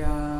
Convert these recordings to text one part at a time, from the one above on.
Yeah.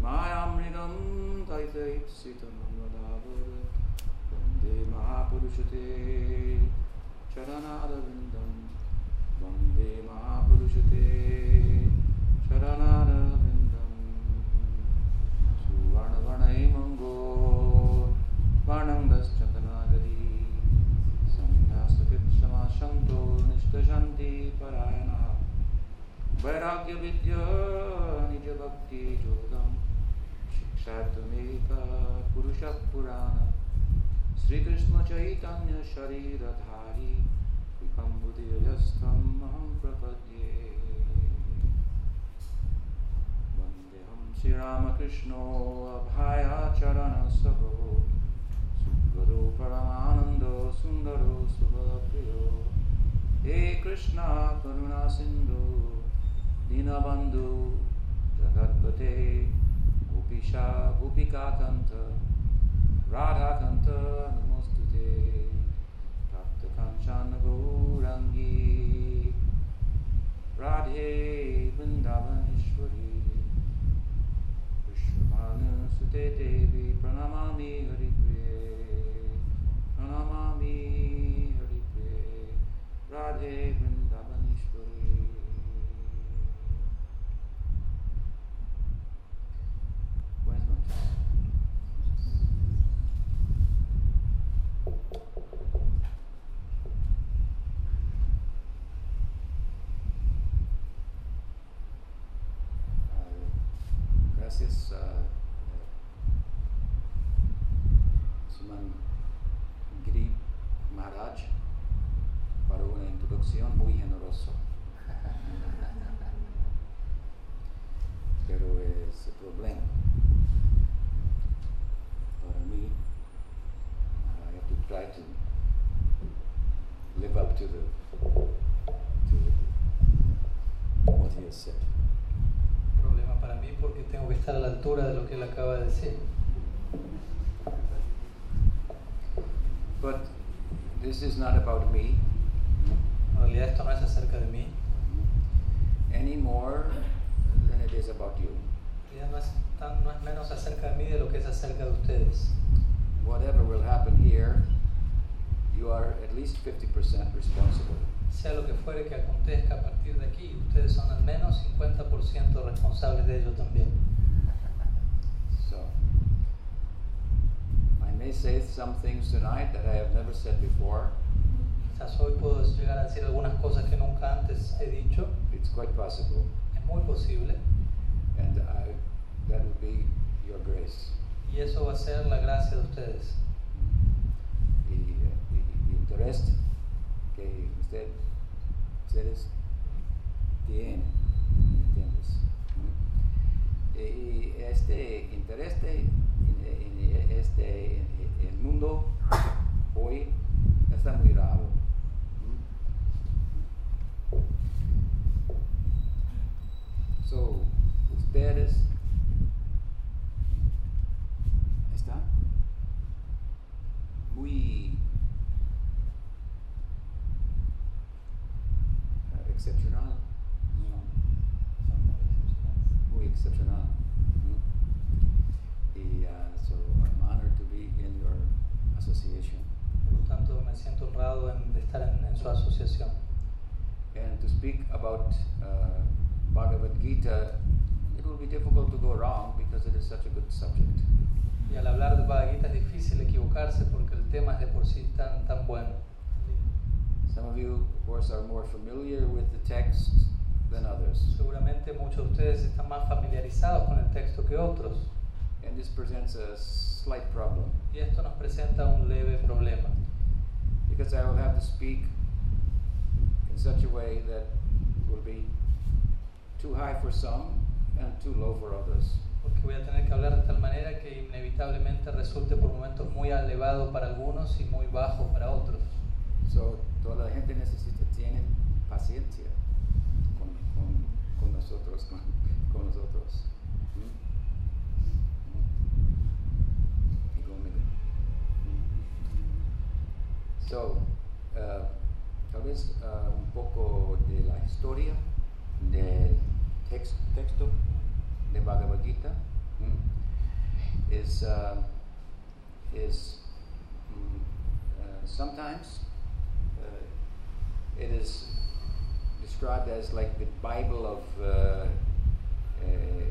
मायामृगं तैतैत्सितं वदावुर वंदे महापुरुषते चरणारविन्दं। वंदे महापुरुषते चरणारविन्दं। सुवर्णवर्णैमङ्गो वर्णङ्गश्चन्दनागरी। सन्न्यासकृत्समाशन्तो निष्ठशन्ति परायणा। वैराग्यविद्या निजभक्तियोगम् शातमेव पुरुषः पुराण श्रीकृष्णचैतन्यशरीरधारी विकम्बुदीयस्थम् अहं प्रपद्ये। वन्देऽहं श्रीरामकृष्णो अभायाचरणसभो। सुन्दरो परमानन्दो, सुन्दरो सुभप्रियो हे कृष्णा, करुणासिन्धु, दीनबन्धु, जगत्पते गोपिशा राधा राधाकान्त नमोऽस्तु ते प्राप्त प्राप्तकाङ्क्षान् गौराङ्गी राधे वृंदावनेश्वरी वृन्दावनेश्वरी। विश्वमानसुते देवी प्रणमा हरिप्रिये। प्रणमा हरिप्रिये। राधे वृन्द ustedes son al menos 50% responsables de ello también. So, I may say some things tonight that I have never said before. Quizás hoy puedo llegar a decir algunas cosas que nunca antes he dicho, It's quite possible. es muy posible, And I, that would be your grace. y eso va a ser la gracia de ustedes. Y, y- y interés que usted, ustedes tienen, ¿entiendes? Y este interés en este, el mundo hoy está muy raro. So, ustedes sí tan, tan bueno. Some of you, of course, are more familiar with the text than others. Seguramente muchos de ustedes están más familiarizados con el texto que otros. And this presents a slight problem Y esto nos presenta un leve problema. because I will have to speak in such a way that will be too high for some and too low for others. Porque voy a tener que hablar de tal manera que inevitablemente resulte por momentos muy elevado para algunos y muy bajo para otros. So, toda la gente necesita, tiene paciencia con, con, con nosotros, con, con nosotros. ¿Mm? ¿Mm? ¿Mm? So, uh, tal vez uh, un poco de la historia del tex- texto de Bhagavad Gita ¿Mm? is, uh, is mm, uh, sometimes uh, it is described as like the Bible of uh, uh,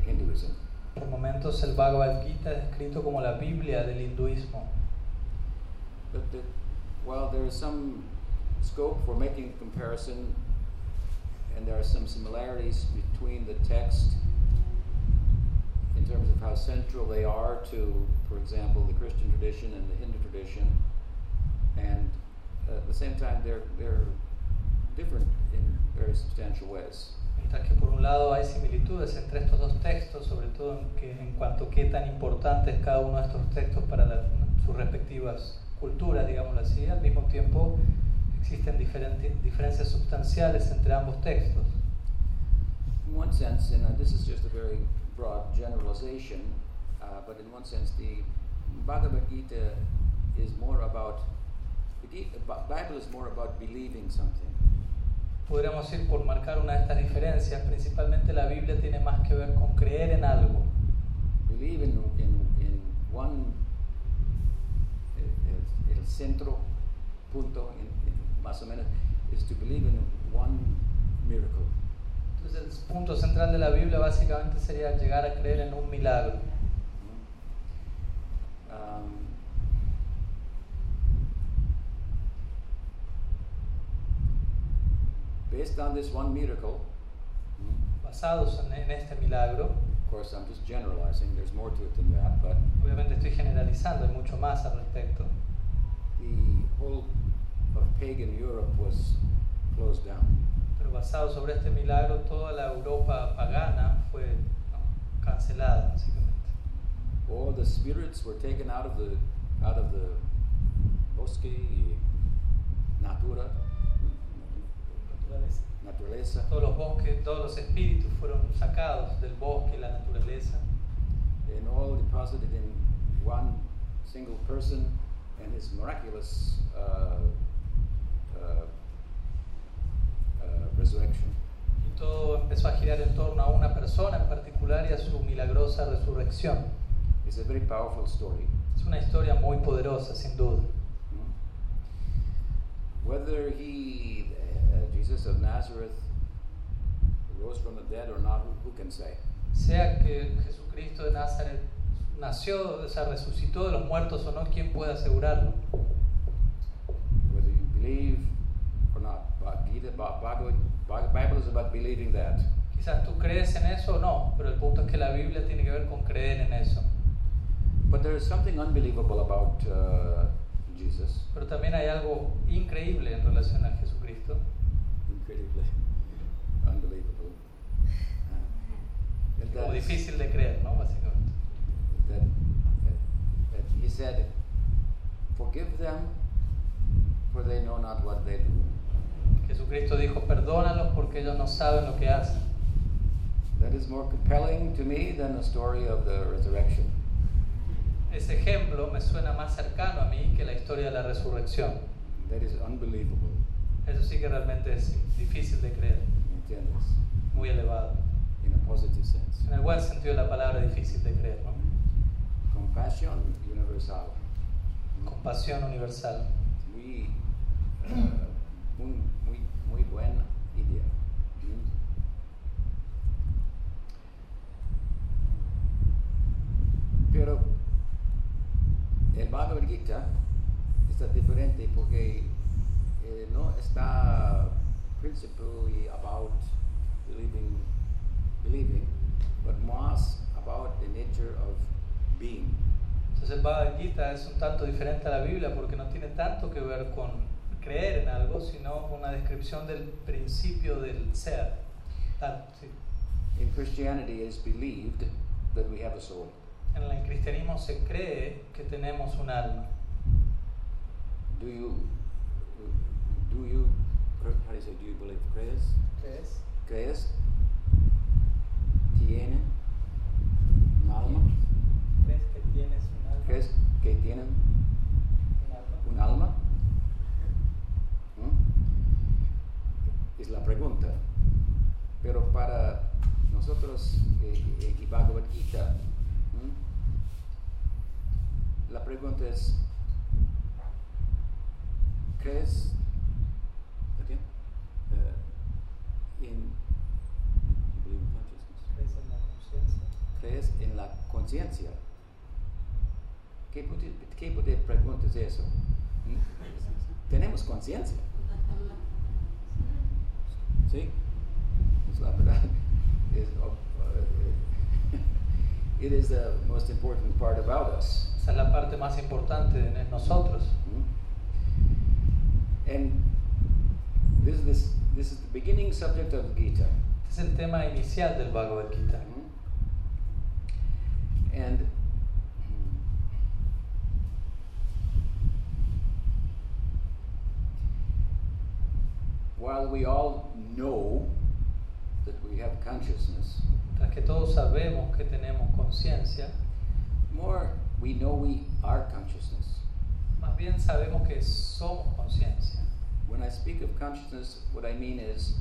Hinduism. Por momentos el Bhagavad Gita es descrito como la Biblia del hinduismo. But the, while there is some scope for making a comparison, and there are some similarities between the text in terms of how central they are to, for example, the Christian tradition and the Hindu tradition, and at the same time they're, they're different in very substantial ways. Mientras que por un lado hay similitudes entre estos dos textos, sobre todo en, que, en cuanto a qué tan importante es cada uno de estos textos para la- sus respectivas culturas, digámoslo así, al mismo tiempo existen diferentes, diferencias sustanciales entre ambos textos. In one sense, and uh, this is just a very broad generalization, uh, but in one sense, the Bhagavad Gita is more about the Bible is more about believing something. Podríamos ir por marcar una de estas diferencias, principalmente la Biblia tiene más que ver con creer en algo, Believe in, in, in one, eh, el, el centro, punto, in, in, más o menos, is to believe in one miracle. Entonces el punto central de la Biblia básicamente sería llegar a creer en un milagro. Um, based on this one miracle, Basados en, en este milagro, of course, I'm just generalizing, there's more to it than that, but obviamente estoy generalizando, hay mucho más al respecto. the whole of pagan Europe was closed down. Pero basado sobre este milagro, toda la Europa pagana fue ¿no? cancelada, básicamente. All the spirits were taken out of the out of the bosque y natura, naturaleza, Todos los bosques, todos los espíritus fueron sacados del bosque, la naturaleza, and all deposited in one single person and his miraculous uh, uh, resurrection. y todo empezó a girar en torno a una persona en particular y a su milagrosa resurrección. It's a very powerful story. Es una historia muy poderosa, sin duda. Hmm? Whether he, uh, Jesus of Nazareth, rose from the dead or not, who, who can say? Sea que Jesucristo de Nazaret nació, o sea, resucitó de los muertos o no, ¿quién puede asegurarlo? Whether you believe or not. Gita, Bhagavad, Bible is about believing that. Quizás tú crees en eso o no, pero el punto es que la Biblia tiene que ver con creer en eso. But there is something unbelievable about uh, Jesus. Pero también hay algo increíble en relación a Jesucristo, Incredibly unbelievable. Uh, como difícil de creer, ¿no? Básicamente. that, that, that he said, Forgive them, for they know not what they do. Jesucristo dijo, perdónalos porque ellos no saben lo que hacen. That is more compelling to me than the story of the resurrection. Ese ejemplo me suena más cercano a mí que la historia de la resurrección. That is unbelievable. Eso sí que realmente es difícil de creer, ¿Me entiendes? muy elevado. In a positive sense. En el buen sentido de la palabra, difícil de creer, ¿no? Compassion universal. Compasión universal. Muy, uh, muy, muy, muy buena idea. Pero el Bhagavad Gita está diferente porque eh, no está principally about believing, believing, but más about the nature of being. Entonces el Bhagavad Gita es un tanto diferente a la Biblia porque no tiene tanto que ver con creer en algo, sino una descripción del principio del ser. Ah, sí. In Christianity, it is believed that we have a soul. En el cristianismo se cree que tenemos un alma. Do you, do you, how do you say, do you believe? ¿Crees? ¿Crees? ¿Crees? ¿Tienen un alma? ¿Crees que tienes un alma? ¿Crees que tienen un alma? un alma? ¿Mm? Es la pregunta. Pero para nosotros eh, eh, y Bhagavad Gita, la pregunta es, ¿crees uh, in, you believe in consciousness? ¿Crees en la conciencia? ¿Crees en la conciencia? ¿Qué, ¿Qué tipo de pregunta es eso? Tenemos conciencia. ¿Sí? Es la verdad. Es, oh, uh, it is the most important part about us. Esa es la parte más importante de nosotros. ¿Mm? And this is, this, this is the beginning subject of Gita. Este es el tema inicial del Bhagavad Gita. Mhm. And while we all know that we have consciousness, que todos sabemos que tenemos conciencia, more we know we are consciousness. más bien sabemos que somos conciencia. When I speak of consciousness, what I mean is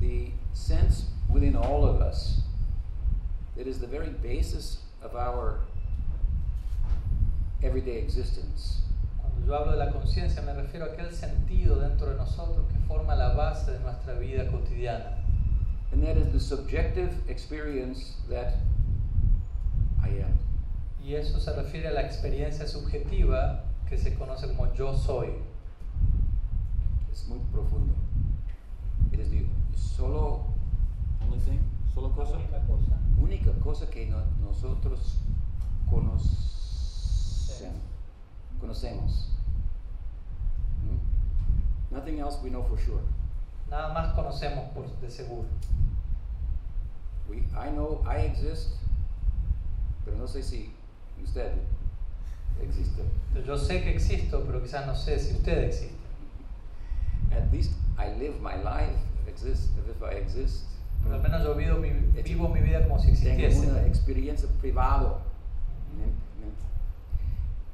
the sense within all of us that is the very basis of our everyday existence. Cuando yo hablo de la conciencia me refiero a aquel sentido dentro de nosotros que forma la base de nuestra vida cotidiana. And that is the subjective experience that I am. Y eso se refiere a la experiencia subjetiva que se conoce como yo soy. Es muy profundo. It is the solo, only thing, solo cosa, cosa. única cosa que no- nosotros conocemos. Conocemos. Hmm? Nothing else we know for sure. Nada más conocemos por de seguro. We, I know I exist, pero no sé si usted existe. Yo sé que existo, pero quizás no sé si usted existe. At least I live my life exist as if I exist. Pero al menos yo vivo mi, vivo mi vida como si Tengo existiese. una experiencia privada. In,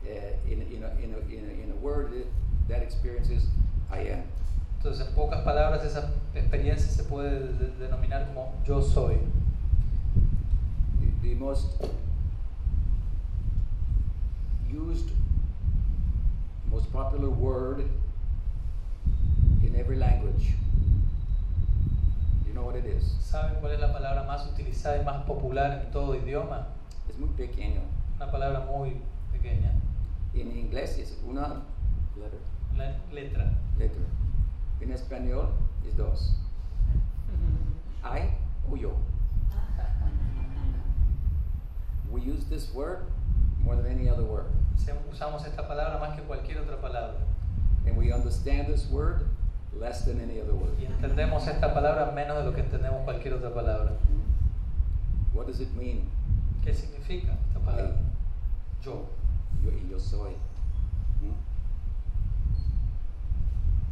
in, a, in, a, in, a, in a word, it, that experience is I am. Entonces, en pocas palabras, esa experiencia se puede de- denominar como yo soy. The, the most used, most popular word in every language. You know what it is? ¿Saben cuál es la palabra más utilizada y más popular en todo idioma? Es muy pequeño. Una palabra muy pequeña. En inglés es una letter. La letra. letra. En español es dos. I o yo. We use this word more than any other word. Usamos esta palabra más que cualquier otra palabra. And we understand this word less than any other word. Y entendemos esta palabra menos de lo que entendemos cualquier otra palabra. What does it mean? ¿Qué significa esta palabra? Yo. Yo y yo soy.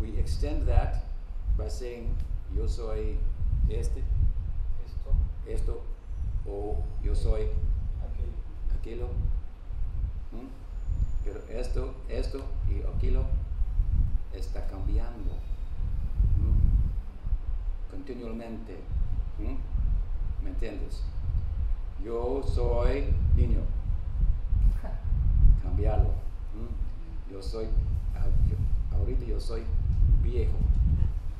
We extend that by saying yo soy este, Esto. esto, o yo soy Aquello. aquello. Pero esto, esto y aquello está cambiando continuamente. ¿Me entiendes? Yo soy niño. Cambiarlo. ¿Mm? Yo soy, ah, ahorita yo soy viejo.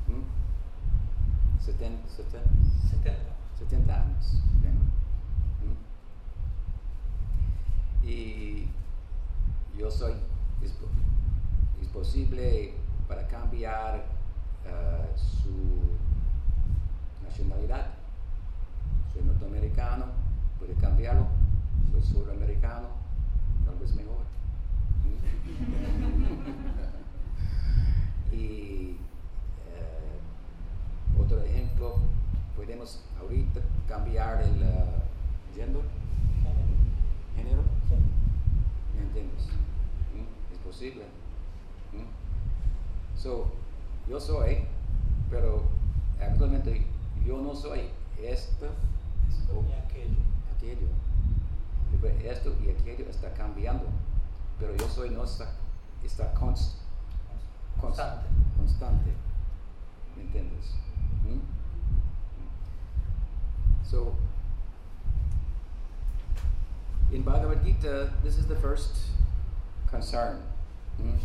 ¿Mm? Seten- seten- 70. 70 años. ¿Mm? Y yo soy, es, es posible para cambiar ah, su nacionalidad. Soy norteamericano, puede cambiarlo. Soy sudamericano, vez mejor. Y eh, otro ejemplo, podemos ahorita cambiar el ah, gender, género. ¿Me entiendes? ¿Mm? Es posible. ¿Mm? So, yo soy, pero actualmente yo no soy esto o aquello. aquello. Esto y aquello está cambiando, pero yo soy no está, está const- const- Constante. constante. ¿Me entiendes? ¿Mm? So, in Bhagavad Gita, this is the first concern. ¿Mm?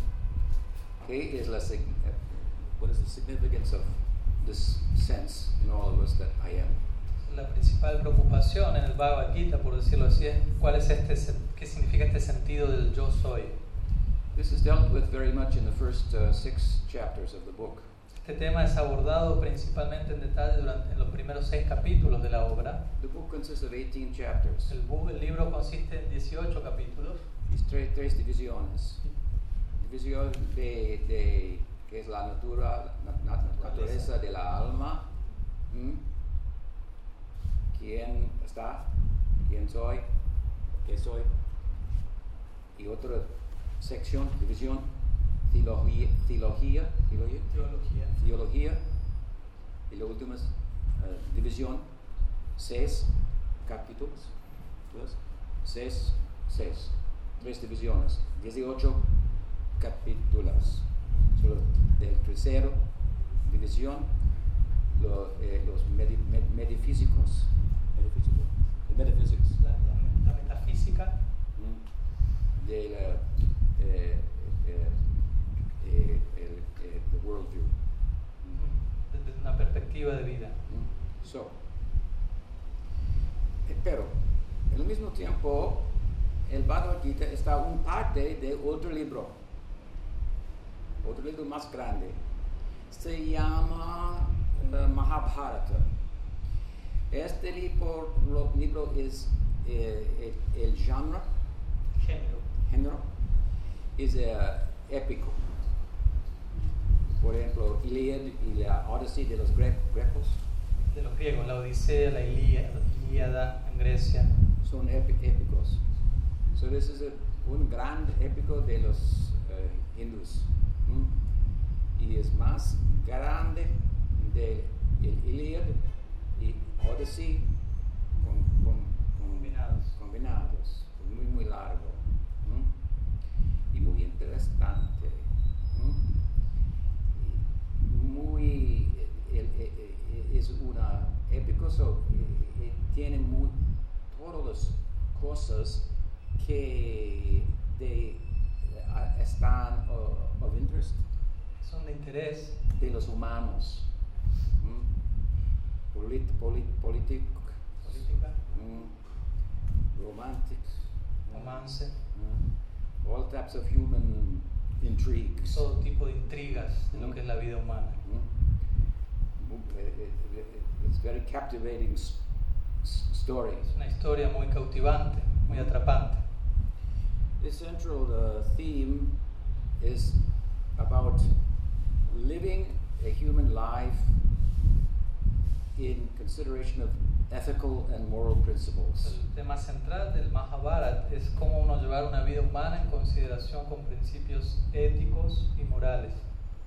¿Qué es la, uh, what is the significance of this sense in all of us that I am? La principal preocupación en el Bhagavad Gita, por decirlo así, es cuál es este, qué significa este sentido del yo soy. This is dealt with very much in the first uh, six chapters of the book. Este tema es abordado principalmente en detalle durante en los primeros seis capítulos de la obra. The book consists of 18 chapters. El, bu- el libro consiste en 18 capítulos. Y tres, tres divisiones. División de, de que es la natura, na- na- naturaleza de la alma. ¿Mm? ¿Quién está? ¿Quién soy? ¿Qué soy? Y otra sección, división, teología, teología, teología, Teología. teología. Y la última es, eh, división, seis capítulos. ¿ves? Seis, seis. Tres divisiones. 18 capítulos. Solo del tercero división, lo- eh, los metafísicos. Metafísico. The metaphysics. La, la- la metafísica Mm. de la, eh, eh, eh, el, the worldview. Mm. desde una perspectiva de vida. Mm. So, pero al mismo tiempo, el Bhagavad Gita está un parte de otro libro, otro libro más grande. Se llama Mahabharata. Este libro, lo- libro es eh, el, el genre, Género. género, es eh, épico. Por ejemplo, Iliad y la Odyssey de los gre- grecos. De los griegos, la Odisea, la Ilía- Ilíada en Grecia. son épi- épicos. So this is a- un gran épico de los eh, hindús. ¿m? Y es más grande de el Iliad y Odyssey con, con- con- Combinados. combinados. Muy, muy largo. ¿m? Y muy interesante. Y muy el- el- el- es una épico so, eh, eh, tiene muy, todas las cosas que de, eh, están of interest Son de interés. de los humanos. Polit, polit, politic, Política, mm, romantic romance, mm, all types of human intrigues todo tipo de intrigas de lo que es la vida humana. Mm. Eh, eh, eh, It's very captivating story. Es una historia muy cautivante, muy atrapante. The central uh, theme is about living a human life in consideration of ethical and moral principles. El tema central del Mahabharata es cómo uno llevar una vida humana en consideración con principios éticos y morales.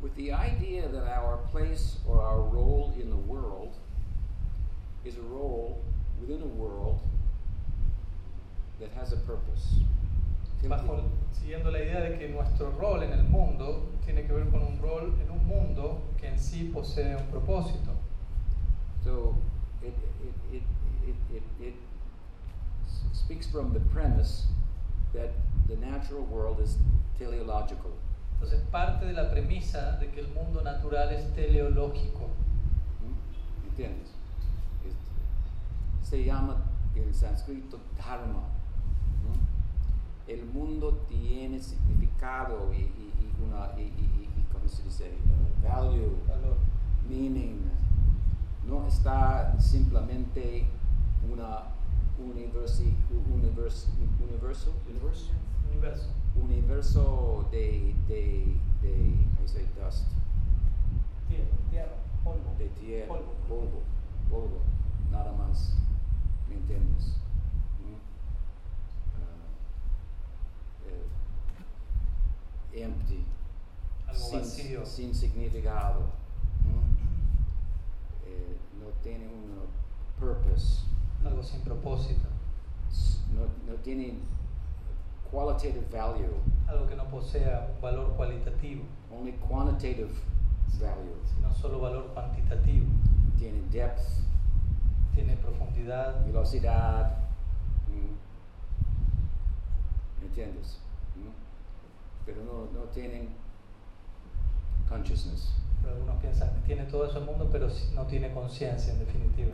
With the idea that our place or our role in the world is a role within a world that has a purpose. Bajo, siguiendo la idea de que nuestro rol en el mundo tiene que ver con un rol en un mundo que en sí posee un propósito. So it, it, it, it, it, it speaks from the premise that the natural world is teleological. Entonces parte de la premisa de que el mundo natural es teleológico. ¿Mm? ¿Entiendes? Es- se llama en sánscrito dharma. ¿Mm? el mundo tiene significado y, y- y una, y, y- y- y, ¿cómo se dice? Uh, value, Valor. meaning. No está simplemente una universi, universo, universo, universo, Universo. universo de, de, de, say, dust, Tierra, tierra, polvo. de tierra, Polvo. polvo, polvo, nada más, ¿me entiendes? ¿No? Ah, eh, empty, Algo sin, vacío. sin significado, ¿no? Tiene un purpose, Algo sin propósito. no, no tiene qualitative value, Algo que no posea un valor cualitativo, only quantitative value. sino solo valor cuantitativo. Tiene depth, Tiene profundidad, velocidad. ¿m? ¿Me entiendes? ¿m? Pero no, no tienen consciousness. Pero algunos piensan que tiene todo eso el mundo, pero no tiene conciencia en definitiva.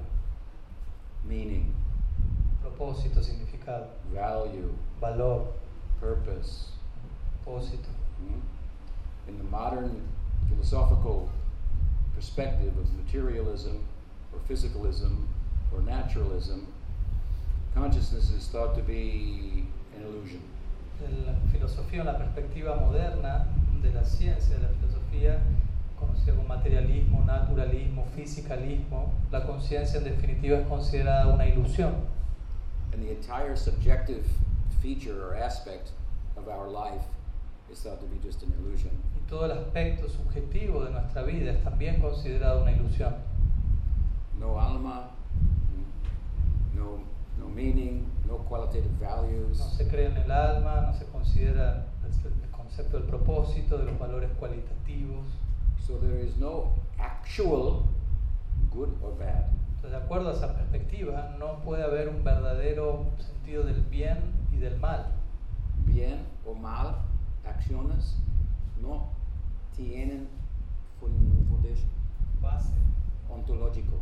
meaning, Propósito, significado, value, valor, purpose. propósito. Mm? In the modern philosophical perspective of materialism or physicalism or naturalism, consciousness is thought to be an illusion. En la filosofía, en la perspectiva moderna de la ciencia, de la filosofía, conocida como materialismo, naturalismo, fisicalismo, la conciencia en definitiva es considerada una ilusión. And the entire subjective feature or aspect of our life is thought to be just an illusion. Y todo el aspecto subjetivo de nuestra vida es también considerado una ilusión. No alma, no, no meaning, no qualitative values. No se cree en el alma, no se considera el concepto del propósito, de los valores cualitativos. So there is no actual good or bad. Entonces, de acuerdo a esa perspectiva, no puede haber un verdadero sentido del bien y del mal. Bien o mal acciones no tienen foundation Base. ontológico.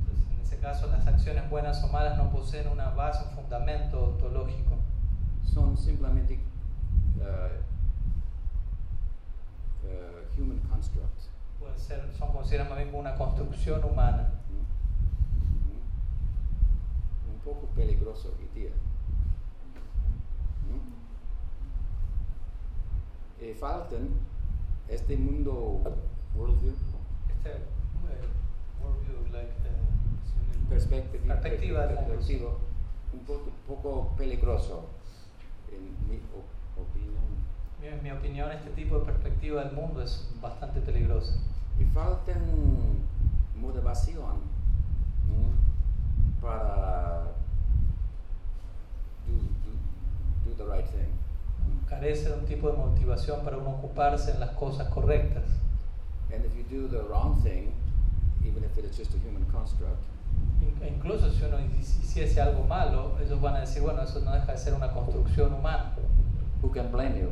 Entonces, en ese caso, las acciones buenas o malas no poseen una base, un fundamento ontológico. Son simplemente uh, uh, human construct. Ser, son consideradas más bien como una construcción humana. Un poco peligroso hoy día. ¿no? Eh, faltan este mundo worldview, Este worldview, like, eh, perspectiva, Perspectiva un poco, poco peligroso, en mi opinión. En mi opinión, este tipo de perspectiva del mundo es bastante peligrosa. Y faltan motivación ¿no? para do, do, do the right thing. Carece de un tipo de motivación para uno ocuparse en las cosas correctas. And if you do the wrong thing, even if it is just a human construct, In- e Incluso si uno hici- hiciese algo malo, ellos van a decir, bueno, eso no deja de ser una construcción humana. who can blame you?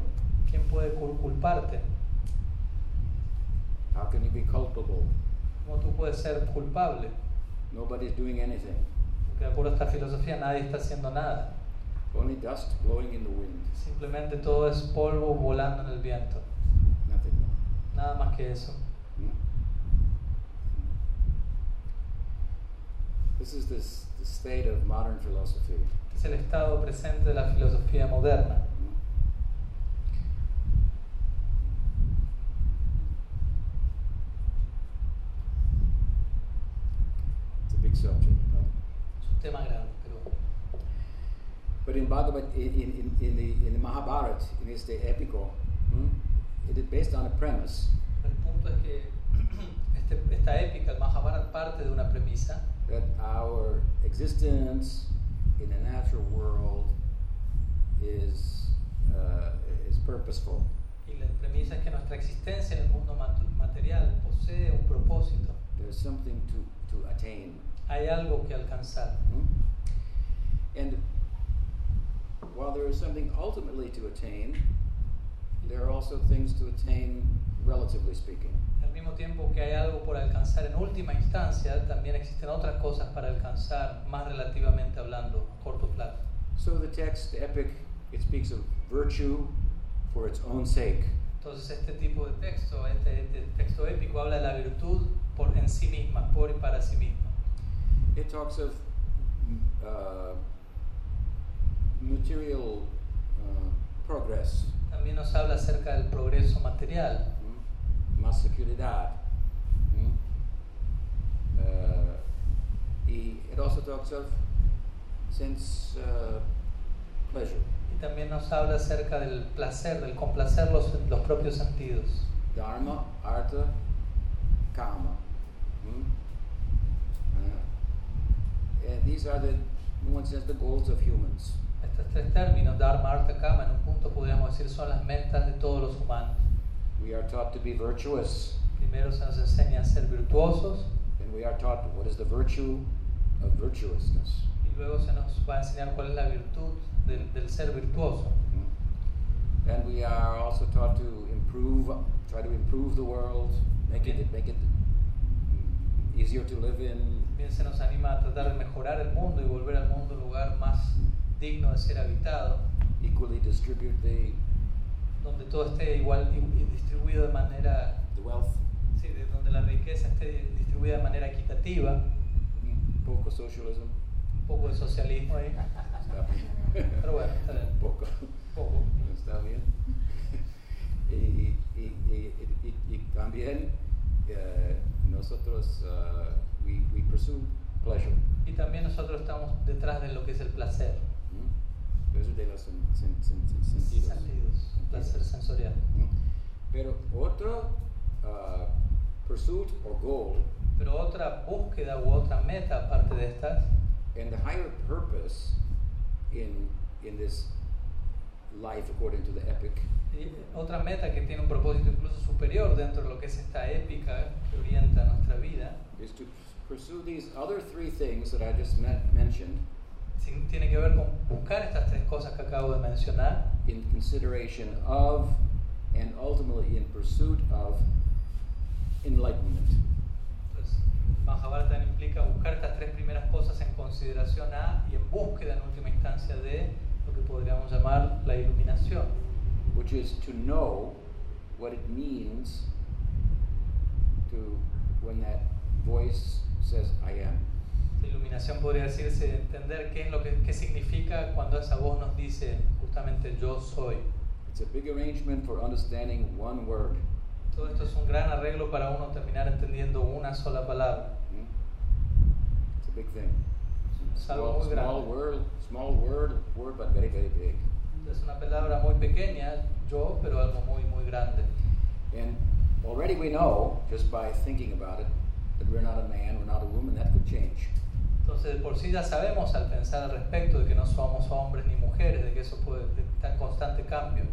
¿Quién puede cul- culparte? How can you be culpable? ¿Cómo tú puedes ser culpable? Nobody's doing anything. Porque de acuerdo a esta filosofía nadie está haciendo nada. Only dust blowing in the wind. Simplemente todo es polvo volando en el viento. Nothing more. Nada más que eso. Hmm? This is this, the state of modern philosophy. Es el estado presente de la filosofía moderna. Hmm? It's a big subject. but- Es un tema grave, pero In Bhagavad, in, in, in, the, in the Mahabharata, in este épico, hmm, it is based on a premise el punto es que este- esta épica, el Mahabharata, parte de una premisa that our existence in the natural world is, uh, is purposeful. y la premisa es que nuestra existencia en el mundo mat- material posee un propósito. There's something to, to attain. Hay algo que alcanzar. hmm? And while there is something ultimately to attain, there are also things to attain, relatively speaking. Al mismo tiempo que hay algo por alcanzar en última instancia, también existen otras cosas para alcanzar, más relativamente hablando, a corto plazo. So the text, the epic, it speaks of virtue for its own sake. Entonces este tipo de texto, este, este texto épico habla de la virtud por en sí misma, por y para sí misma. It talks of uh, material uh, progress, También nos habla acerca del progreso material, mm, más seguridad. mm. Uh, y it also talks of sense uh, pleasure, y también nos habla acerca del placer, del complacer los, los propios sentidos. dharma, artha, kama. mm. These are the, in one sense, the goals of humans. Estos tres términos, Dharma, Artha, Kama, en un punto podríamos decir son las metas de todos los humanos. We are taught to be virtuous, Primero se nos enseña a ser virtuosos and we are taught what is the virtue of virtuousness. y luego se nos va a enseñar cuál es la virtud del, del ser virtuoso. Mm. And we are also taught to improve, try to improve the world, make it make it easier to live in. También se nos anima a tratar de mejorar el mundo y volver al mundo un lugar más digno de ser habitado, Equally distribute the, donde todo esté igual distribuido de manera, the wealth. sí, de donde la riqueza esté distribuida de manera equitativa, Mm. Poco socialism. un poco de socialismo ahí, Está bien. pero bueno, está bien, Poco. poco. Está bien. y, y, y, y- también eh, nosotros uh, we, we pursue pleasure. Y también nosotros estamos detrás de lo que es el placer, Pleasure de los sen- sen- sen- sen- sentidos. sentidos, placer sensorial. ¿Mm? Pero otro uh, pursuit or goal Pero otra búsqueda u otra meta aparte de estas, and the higher purpose in in this life according to the epic y otra meta que tiene un propósito incluso superior dentro de lo que es esta épica que orienta nuestra vida, is to pursue these other three things that I just men- mentioned tiene que ver con buscar estas tres cosas que acabo de mencionar in consideration of and ultimately in pursuit of enlightenment. Entonces, Mahabharata implica buscar estas tres primeras cosas en consideración a y en búsqueda en última instancia de lo que podríamos llamar la iluminación, which is to know what it means to when that voice says I am. La iluminación podría decirse entender qué es lo que qué significa cuando esa voz nos dice justamente yo soy. It's a big arrangement for understanding one word. Todo esto es un gran arreglo para uno terminar entendiendo una sola palabra. Hmm? It's a big thing. Es algo Small, muy small grande. word, small word, word, but very, very big. Es una palabra muy pequeña, yo, pero algo muy, muy grande. And already we know, just by thinking about it, that we're not a man, we're not a woman. That could change. Entonces, de por sí ya sabemos al pensar al respecto de que no somos hombres ni mujeres, de que eso puede estar en constante cambio.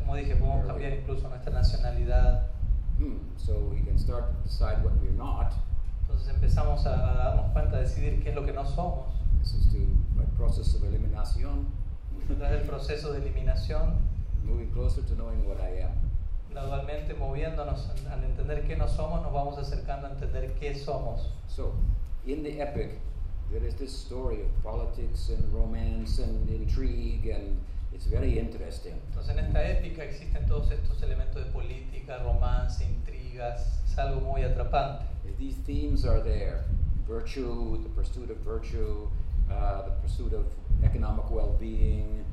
Como dije, podemos cambiar incluso nuestra nacionalidad. Hmm. So we can start to decide what we're not. Entonces empezamos a, darnos cuenta, a decidir qué es lo que no somos. This is to process of del proceso de eliminación, moving closer to knowing what I am. Gradualmente moviéndonos al- entender qué no somos, nos vamos acercando a entender qué somos. So, in the epic, there is this story of politics and romance and intrigue, and it's very interesting. Entonces en esta épica existen todos estos elementos de política, romance, intrigas, es algo muy atrapante. These themes are there virtue, the pursuit of virtue, uh, the pursuit of economic well being,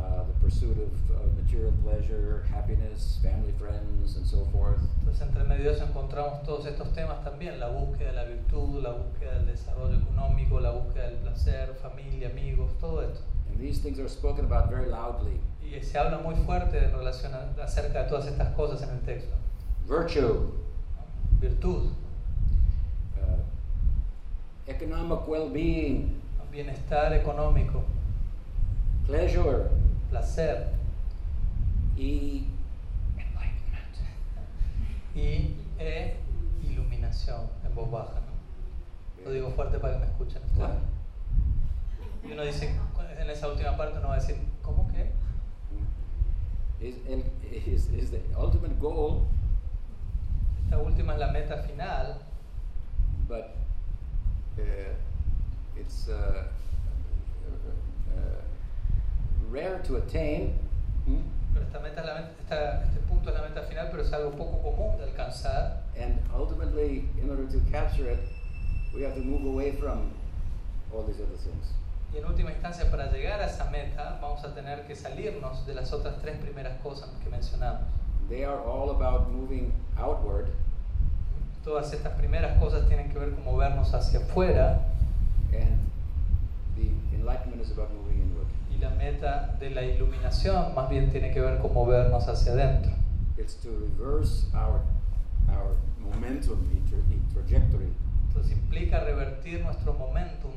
uh, the pursuit of uh, material pleasure, happiness, family, friends, and so forth. Entonces entre medio encontramos todos estos temas también, la búsqueda de la virtud, la búsqueda del desarrollo económico, la búsqueda del placer, familia, amigos, todo esto. And these things are spoken about very loudly. Y se habla muy fuerte en relación a- acerca de todas estas cosas en el texto. Virtue, ¿no? Virtud, uh, economic well-being, bienestar económico, pleasure, placer enlightenment. y e iluminación en voz baja. ¿no? Lo digo fuerte para que me escuchen ustedes. Y uno dice, en esa última parte uno va a decir, ¿cómo que? Is, el- is, is the ultimate goal, Esta última es la meta final, but uh, it's uh, rare to attain, hmm, Pero esta meta esta- este punto es la meta final, pero es algo poco común de alcanzar. and ultimately, in order to capture it, we have to move away from all these other things. Y en última instancia, para llegar a esa meta, vamos a tener que salirnos de las otras tres primeras cosas que mencionamos. They are all about moving outward, Todas estas primeras cosas tienen que ver con movernos hacia afuera and the enlightenment is about moving la meta de la iluminación más bien tiene que ver con movernos hacia adentro. It's to reverse our our momentum in tra- in trajectory. Entonces implica revertir nuestro momentum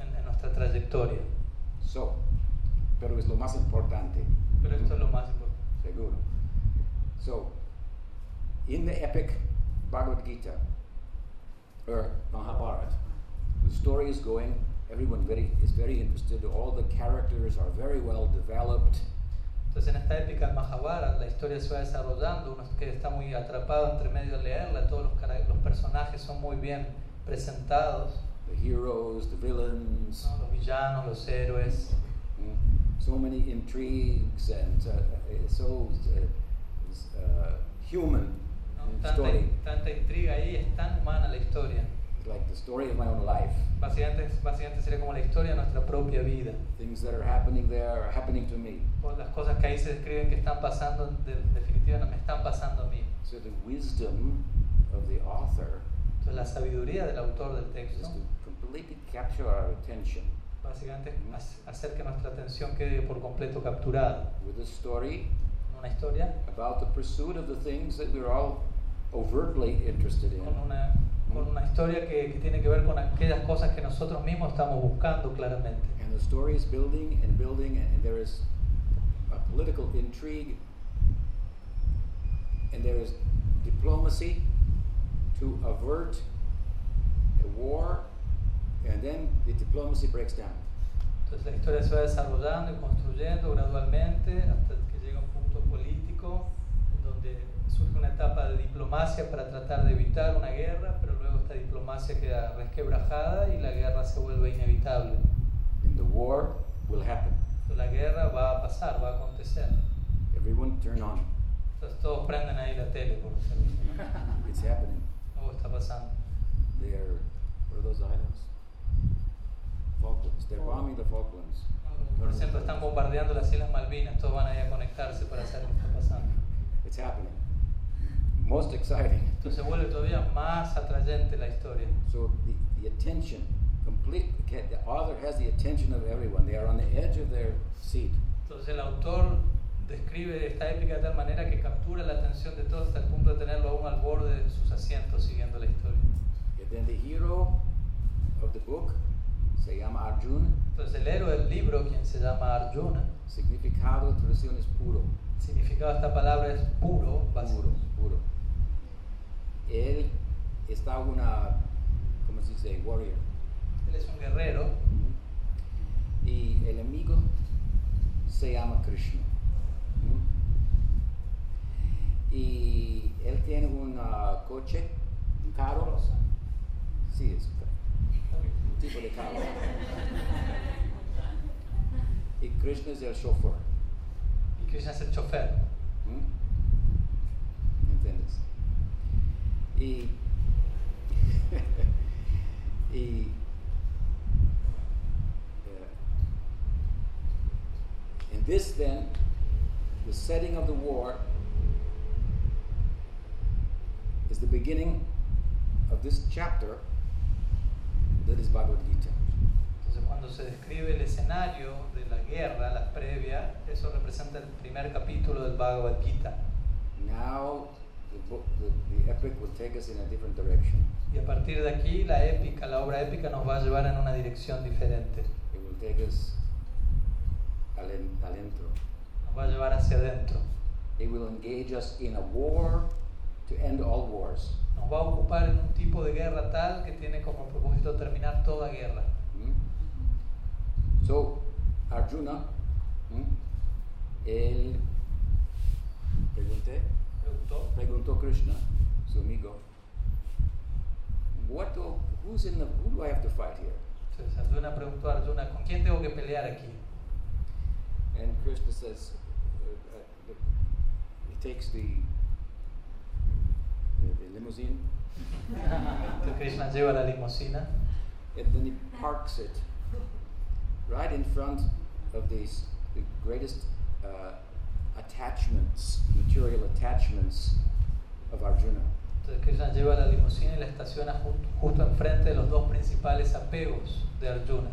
en, en nuestra trayectoria. So, pero es lo más importante. Pero esto es lo más importante. Seguro. So, in the epic Bhagavad Gita, or Mahabharata, the story is going, everyone very, is very interested, all the characters are very well developed, Entonces en esta épica Mahabharata la historia se va desarrollando, uno que está muy atrapado entre medio de leerla, todos los, personajes son muy bien presentados, the heroes, the villains, ¿no? los villanos, los héroes, mm, so many intrigues, and uh, uh, so uh, uh, human ¿no? in tanta, story, tanta intriga ahí, es tan humana la historia. Like the story of my own life. Básicamente, básicamente sería como la historia de nuestra propia vida. Things that are happening there are happening to me. O las cosas que ahí se describen que están pasando, de, en definitiva no me están pasando a mí. So the wisdom of the author Entonces la sabiduría del autor del is texto to completely capture our attention básicamente es hac- hacer que nuestra atención quede por completo capturada. with a story Una historia about the pursuit of the things that we're all overtly interested in. con una, con una historia que, que tiene que ver con aquellas cosas que nosotros mismos estamos buscando claramente. And the story is building and building, and there is a political intrigue, and there is diplomacy to avert a war, and then the diplomacy breaks down. Entonces la historia se va desarrollando y construyendo gradualmente hasta que llega un punto político surge una etapa de diplomacia para tratar de evitar una guerra, pero luego esta diplomacia queda resquebrajada y la guerra se vuelve inevitable. And the war will happen. La guerra va a pasar, va a acontecer. Everyone turn on. Entonces todos prenden ahí la tele, por ejemplo. It's happening. Algo está pasando. They are, what are those islands? Falklands. They're bombing the Falklands. Por ejemplo, están bombardeando las Islas Malvinas, todos van ahí a conectarse para saber qué está pasando. It's happening. Most exciting. Entonces vuelve todavía más atrayente la historia. So the, the attention, complete, the author has the attention of everyone. They are on the edge of their seat. Entonces el autor describe esta épica de tal manera que captura la atención de todos hasta el punto de tenerlo aún al borde de sus asientos siguiendo la historia. And then the hero of the book se llama Arjun. Entonces el héroe del libro, quien se llama Arjuna, Significado, traducción es puro. significado de esta palabra es puro, Puro, básicamente. puro. Él está una, ¿cómo se dice? Warrior. Él es un guerrero Y el amigo se llama Krishna. Y él tiene un ah, coche, un carro. Sí, es un tipo de carro. Y Krishna es el chofer. Y Krishna es el chofer. ¿Mm? ¿Me entiendes? Y, y uh, in this then, the setting of the war is the beginning of this chapter that is Bhagavad Gita. Entonces cuando se describe el escenario de la guerra, la previa, eso representa el primer capítulo del Bhagavad Gita. Now the, book, the, the epic will take us in a different direction. Y a partir de aquí la épica, la obra épica nos va a llevar en una dirección diferente. It will take us al, en- al entro. Nos va a llevar hacia adentro. It will engage us in a war to end all wars. Nos va a ocupar en un tipo de guerra tal que tiene como propósito terminar toda guerra. ¿Mm? So, Arjuna, ¿mm? él pregunté, Preguntó. preguntó Krishna, su amigo, what do, who's in the, who do I have to fight here? Entonces Arjuna preguntó a Arjuna, ¿con quién tengo que pelear aquí? And Krishna says, uh, uh, he takes the, the, the limousine Krishna lleva la limusina and then he parks it right in front of these the greatest uh, attachments, material attachments of Arjuna. Entonces Krishna lleva la limusina y la estaciona ju- justo enfrente de los dos principales apegos de Arjuna,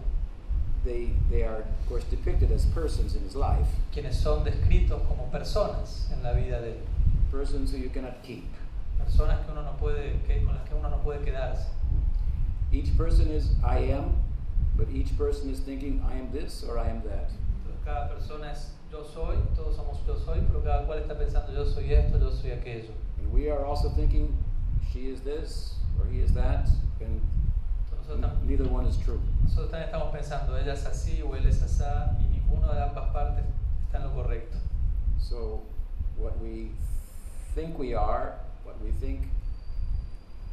They, they are, of course, depicted as persons in his life, quienes son descritos como personas en la vida de él, persons who you cannot keep. personas que uno no puede, que, con las que uno no puede quedarse. Each person is I am, but each person is thinking I am this or I am that. Entonces cada persona es yo soy, todos somos yo soy, pero cada cual está pensando yo soy esto, yo soy aquello. And we are also thinking she is this or he is that, and nosotros, neither one is true. nosotros también estamos pensando ella es así o él es asá y ninguno de ambas partes está en lo correcto. So, what we think we are, what we think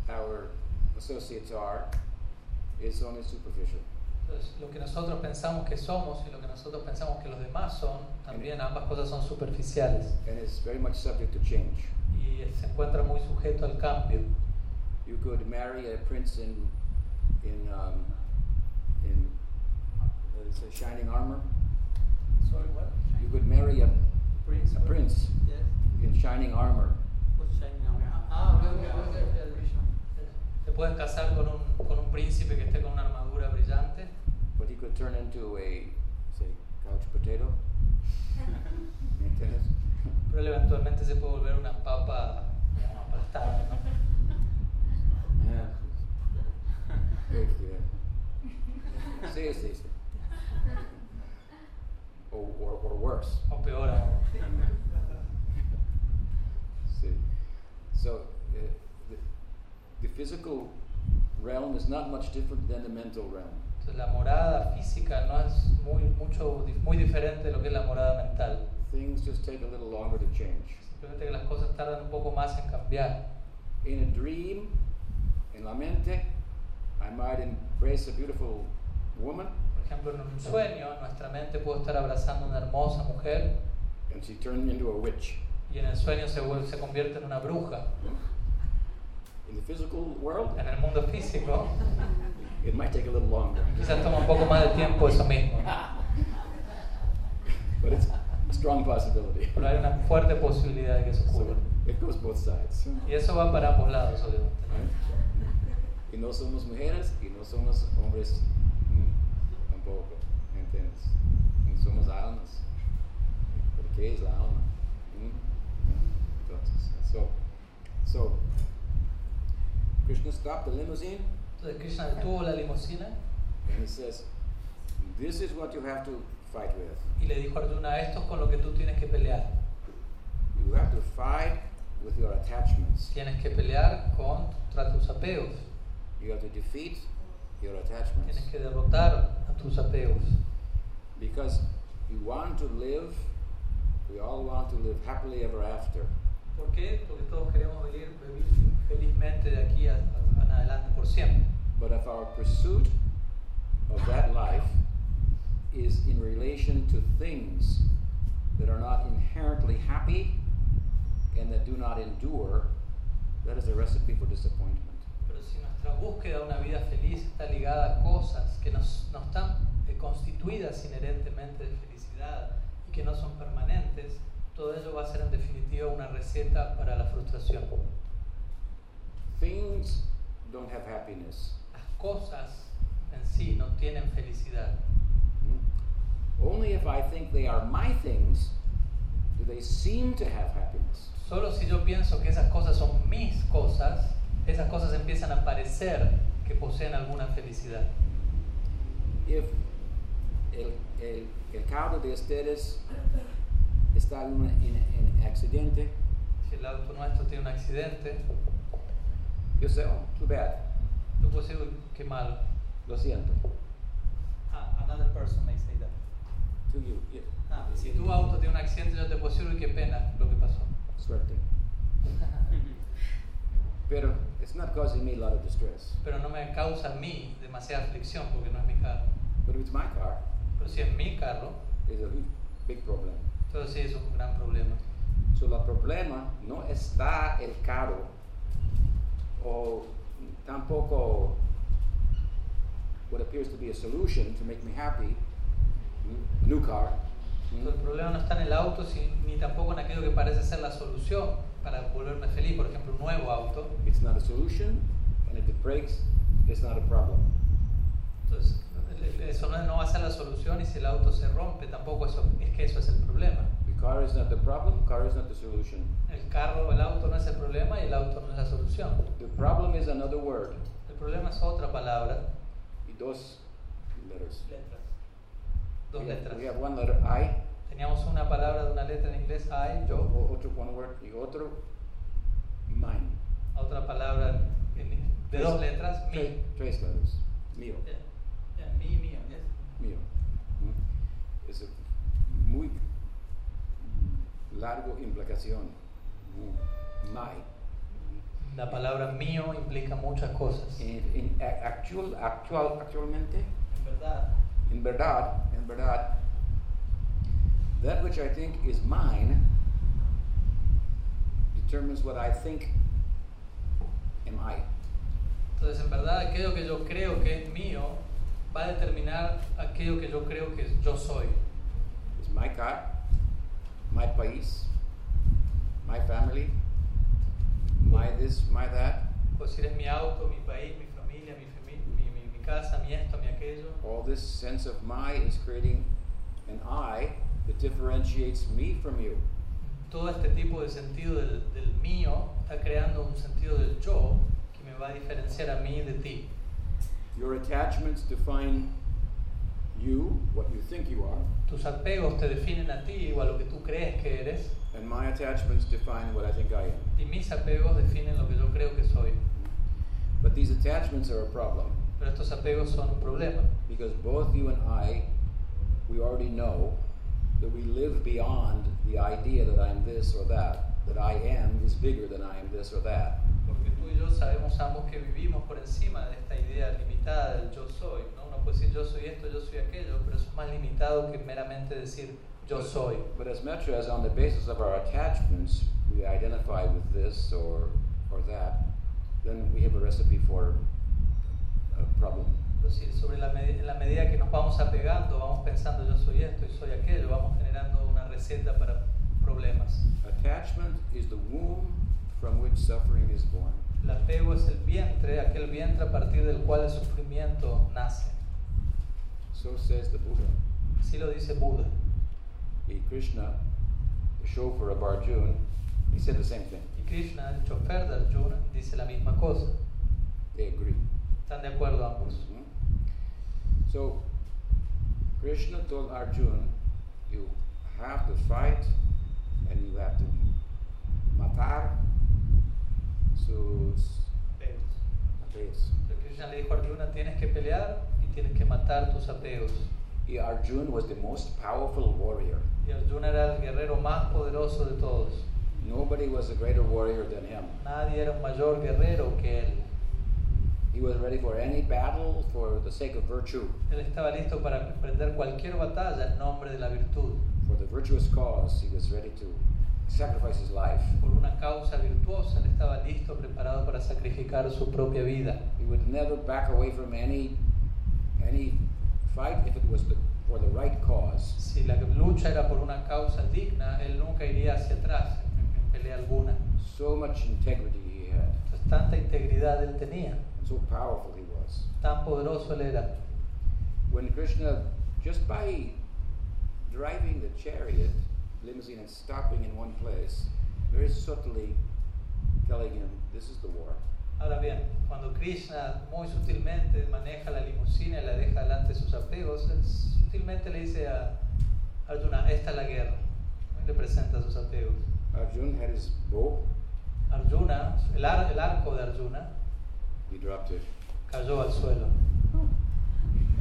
our associates are, is only superficial. Entonces, lo que nosotros pensamos que somos y lo que nosotros pensamos que los demás son, también ambas cosas son superficiales And it's very much subject to change. y se encuentra muy sujeto al cambio. You could marry a prince in, in, um, in what is it, shining armor. Sorry, what? You could marry a, Prince. a prince Yes. in shining armor. What's shining now? Ah, okay, okay. Te puedes casar con un, con un príncipe que esté con una armadura brillante, But he could turn into a, say, couch potato. ¿Me entiendes? pero él eventualmente se puede volver una papa digamos, aplastada, ¿no? Yeah. Big, yeah. Sí, sí, sí. Or, or, or worse. o peor aún. See. So, uh, the, the physical realm is not much different than the mental realm. La morada física no es muy, mucho, muy diferente de lo que es la morada mental. Things just take a little longer to change. Simplemente que las cosas tardan un poco más en cambiar. In a dream, en la mente, I might embrace a beautiful woman, Por ejemplo, en un sueño, nuestra mente puede estar abrazando a una hermosa mujer and she turned into a witch. y en el sueño se, se convierte en una bruja. In the physical world, En el mundo físico, it might take a little longer. quizás toma un poco más de tiempo eso mismo. But it's a strong possibility. Pero hay una fuerte posibilidad de que eso So ocurra. it goes both sides. Y eso va para ambos lados, obviamente. Right? Y no somos mujeres y no somos hombres mm, tampoco, ¿entiendes? No somos almas. ¿Pero qué es la alma? Mm. Entonces, so, so, Krishna stopped the limousine Entonces Krishna detuvo la limusina and he says, this is what you have to fight with. y le dijo a Arjuna, esto es con lo que tú tienes que pelear. You have to fight with your attachments. Tienes que pelear contra tus apegos. You have to defeat your attachments. Tienes que derrotar a tus apegos. Because you want to live, we all want to live happily ever after. ¿Por qué? Porque todos queremos vivir, vivir felizmente de aquí a, a- adelante por siempre. But if our pursuit of that life is in relation to things that are not inherently happy and that do not endure, that is a recipe for disappointment. Pero si nuestra búsqueda de una vida feliz está ligada a cosas que nos, no están eh, constituidas inherentemente de felicidad y que no son permanentes, todo ello va a ser en definitiva una receta para la frustración. Things don't have happiness. Las cosas en sí no tienen felicidad. Hmm? Only if I think they are my things do they seem to have happiness. Solo si yo pienso que esas cosas son mis cosas, esas cosas empiezan a parecer que poseen alguna felicidad. if el, el, el carro de ustedes está en un en, en accidente, Si el auto nuestro tiene un accidente, yo sé, oh, too bad, yo puedo decir, "Uy, qué malo. lo siento. Ah, another person may say that. To you, yeah. Ah, Si tu auto tiene un accidente, yo te puedo decir, qué pena lo que pasó. suerte. Pero it's not causing me a lot of distress. Pero no me causa a mí demasiada aflicción porque no es mi carro. But if it's my car, Pero si es mi carro, it's a big problem. Entonces sí, es un gran problema. So, el problema no está el carro o tampoco what appears to be a solution to make me happy, mm, new car. mm, el problema no está en el auto ni tampoco en aquello que parece ser la solución para volverme feliz, por ejemplo, un nuevo auto. It's not a solution, and if it breaks, it's not a problem. Entonces, eso no va a ser la solución y si el auto se rompe, tampoco eso, es que eso es el problema. Car is not the problem, car is not the solution. El carro o el auto no es el problema y el auto no es la solución. The problem is another word, El problema es otra palabra, y dos letters. Letras. dos we, have, letras. we have one letter I, Teníamos una palabra de una letra en inglés, I, yo, o- otro one word, y otro mine. otra palabra en- de dos Tres- letras, tres- mi. Tres letters. Mío. Yeah. Yeah, me, me, yes. mío. ¿Mm? Es muy largo implicación. Mm, My. La palabra mío implica muchas cosas. En, actual, actual, actualmente, En verdad, en verdad, en verdad, that which I think is mine determines what I think am I. Entonces, en verdad, aquello que yo creo que es mío va a determinar aquello que yo creo que yo soy. It's my car, my país, my family, my this, my that. O si es mi auto, mi país, mi familia, mi, mi, mi casa, mi esto, mi aquello. All this sense of my is creating an I that differentiates me from you. Todo este tipo de sentido del, del mío está creando un sentido del yo que me va a diferenciar a mí de ti. Your attachments define you, what you think you are, Tus apegos te definen a ti o a lo que tú crees que eres and my attachments define what I think I am. y mis apegos definen lo que yo creo que soy. But these attachments are a problem Pero estos apegos son un problema because both you and I, we already know that we live beyond the idea that I'm this or that, that I am is bigger than I am this or that. porque tú y yo sabemos ambos que vivimos por encima de esta idea limitada del yo soy. Puede decir yo soy esto, yo soy aquello, pero eso es más limitado que meramente decir yo soy. But as much as on the basis of our attachments we identify with this or, or that, then we have a recipe for a problem. Pero si sobre la, med- en la medida que nos vamos apegando, vamos pensando yo soy esto y soy aquello, vamos generando una receta para problemas. Attachment is the womb from which suffering is born. El apego es el vientre, aquel vientre a partir del cual el sufrimiento nace. So says the Buddha. Así lo dice Buda. The Krishna, the chauffeur of Arjuna, he said the same thing. Y Krishna, el chofer de Arjuna, dice la misma cosa. They agree. Están de acuerdo ambos. Mhm. So Krishna told Arjuna, you have to fight and you have to matar sus. Entonces Krishna le dijo a Arjuna, tienes que pelear y tienes que matar tus apegos. Y Arjuna was the most powerful warrior. Y Arjuna era el guerrero más poderoso de todos. Nobody was a greater warrior than him. Nadie era un mayor guerrero que él. He was ready for any battle for the sake of virtue, Él estaba listo para emprender cualquier batalla en nombre de la virtud. for the virtuous cause. He was ready to sacrifice his life. Por una causa virtuosa, él estaba listo, preparado para sacrificar su propia vida. He would never back away from any any fight if it was the, for the right cause. Si la lucha era por una causa digna, él nunca iría hacia atrás en, pelea alguna. So much integrity he had, Entonces, tanta integridad él tenía, and so powerful he was. tan poderoso él era. When Krishna, just by driving the chariot, limousine, and stopping in one place, very subtly telling him, "This is the war." Ahora bien, cuando Krishna muy sutilmente maneja la limusina y la deja delante de sus apegos, él sutilmente le dice a Arjuna, esta es la guerra. Le presenta sus apegos. Arjun had his bow. Arjuna, el, ar- el arco de Arjuna, He dropped it. cayó al suelo.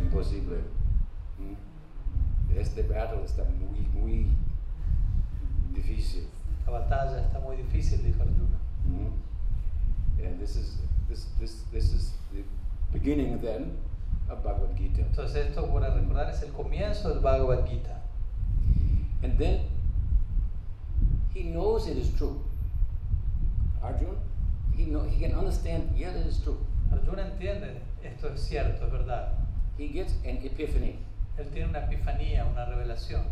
Imposible. ¿Mm? Este battle está muy, muy difícil. Esta batalla está muy difícil, dijo Arjuna. Mm. And this is this this this is the beginning then of Bhagavad Gita. Entonces esto, para recordar, es el comienzo del Bhagavad Gita. And then he knows it is true. Arjun, he, know, he can understand, yeah, it is true. Arjuna entiende, esto es cierto, es verdad. He gets an epiphany. Él tiene una epifanía, una revelación.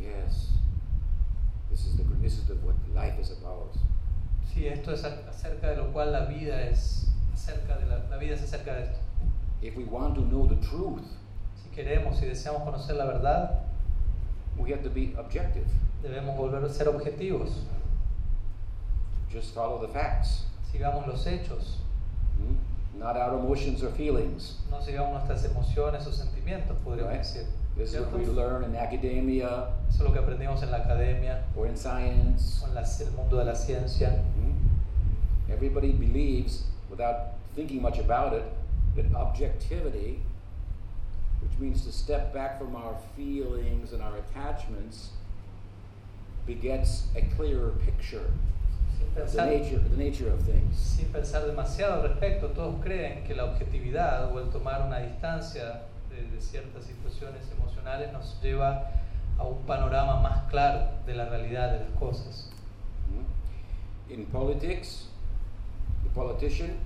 Yes, this is, the, this is the, what life is about. Sí, esto es ac- acerca de lo cual la vida es acerca de la, la vida es acerca de esto. If we want to know the truth, Si queremos y deseamos conocer la verdad, we have to be objective. debemos volver a ser objetivos. Just follow the facts, Sigamos los hechos, hmm? not our emotions or feelings. no sigamos nuestras emociones o sentimientos, podríamos Right? decir. This is what we learn in academia Eso es lo que aprendimos en la academia or in science. o en la- el mundo de la ciencia. Hmm? Everybody believes, without thinking much about it, that objectivity, which means to step back from our feelings and our attachments, begets a clearer picture the nature, the nature of things. sin pensar demasiado al respecto, todos creen que la objetividad o el tomar una distancia de, de ciertas situaciones emocionales nos lleva a un panorama más claro de la realidad de las cosas. Hmm? In politics, the politician,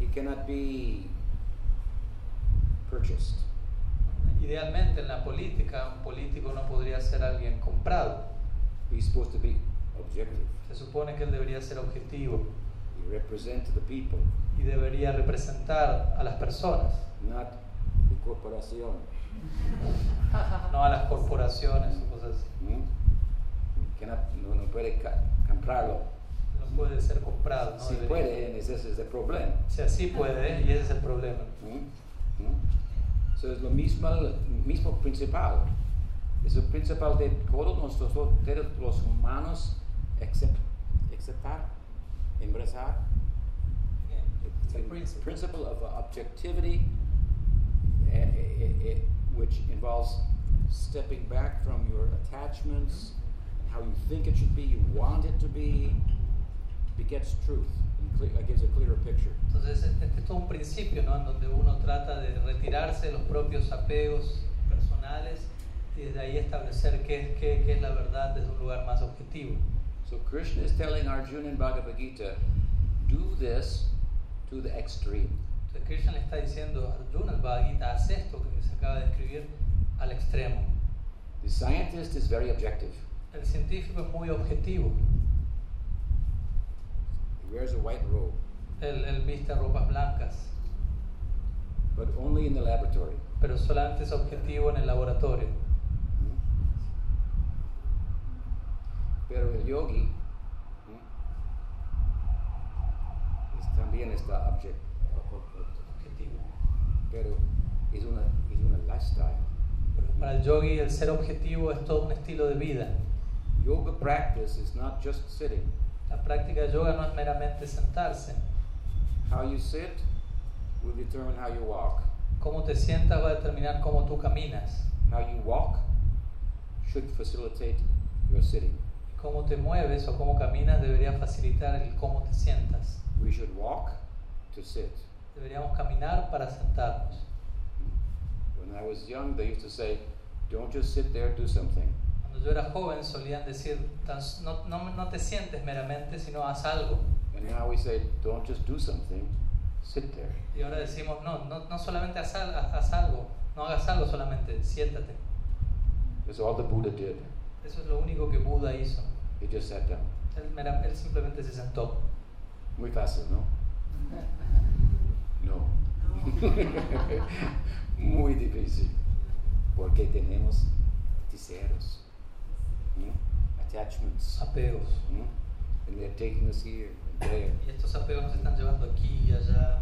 he cannot be purchased. Idealmente en la política, un político no podría ser alguien comprado. He's supposed to be objective. Se supone que él debería ser objetivo He represents the people, y debería representar a las personas, not the corporation. no a las corporaciones o cosas así. Hmm? Cannot- no, no puede ca- comprarlo. No puede ser comprado. ¿no? Si Debería- puede, ese es el problema. O sea, sí puede y ese es el problema. Hmm? Hmm? So es lo mismo, mismo principal. Es el principal de todos nosotros, todos los humanos, except, exceptar, embrasar. A the principle. principle of objectivity, eh, eh, which involves stepping back from your attachments, how you think it should be, you want it to be, begets truth and uh, gives a clearer picture. Entonces, este es todo un principio, ¿no? En donde uno trata de retirarse de los propios apegos personales y desde ahí establecer qué es, qué, qué es la verdad desde un lugar más objetivo. So Krishna is telling Arjuna in Bhagavad Gita, do this to the extreme. Entonces, Krishna le está diciendo a Arjuna, el Bhagavad Gita, haz esto que se acaba de escribir al extremo. The scientist is very objective. El científico es muy objetivo. He wears a white robe, Él, él viste ropas blancas, but only in the laboratory. pero solamente es objetivo en el laboratorio. Pero el yogi ¿no? es- también está object, o- o- o- Objetivo. Pero es una, es una lifestyle. Pero para el yogi el ser objetivo es todo un estilo de vida. Yoga practice is not just sitting. La práctica de yoga no es meramente sentarse. How you sit will determine how you walk. Cómo te sientas va a determinar cómo tú caminas. How you walk should facilitate your sitting. Cómo te mueves o cómo caminas debería facilitar el cómo te sientas. We should walk to sit. Deberíamos caminar para sentarnos. When I was young, they used to say, don't just sit there, do something. Cuando yo era joven solían decir, "Tan- no, no, no te sientes meramente, sino haz algo. And now we say, don't just do something, sit there. Y ahora decimos, no, no, no solamente haz, haz algo, no hagas algo solamente, siéntate. That's all the Buddha did. Eso es lo único que Buda hizo. He just sat down. Él, él simplemente se sentó. Muy fácil, ¿no? No. Muy difícil. Porque tenemos deseos, ¿no? attachments, Apegos. ¿no? and they're taking us here and there, Y estos apegos nos están llevando aquí y allá.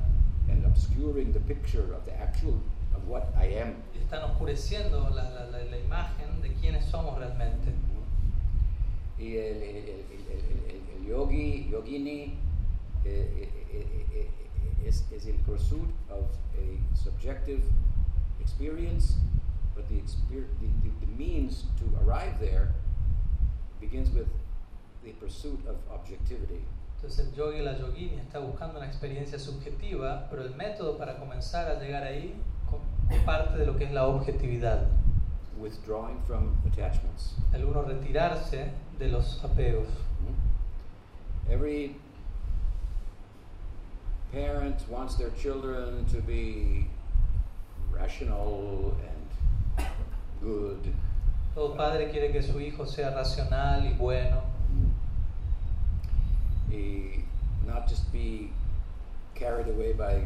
and obscuring the picture of the actual of what I am. Y están oscureciendo la, la, la, la imagen de quiénes somos realmente. Y el, el, el, el- el- el yogi, yogini, eh, eh, eh, es, es el pursuit of a subjective experience, but the, exper- the, the, the means to arrive there begins with the pursuit of objectivity. Entonces el yogi, la yogini, está buscando una experiencia subjetiva, pero el método para comenzar a llegar ahí parte de lo que es la objetividad. withdrawing from attachments. el uno retirarse de los apegos. Mhm. Every parent wants their children to be rational and good. Todo padre quiere que su hijo sea racional y bueno, y not just be carried away by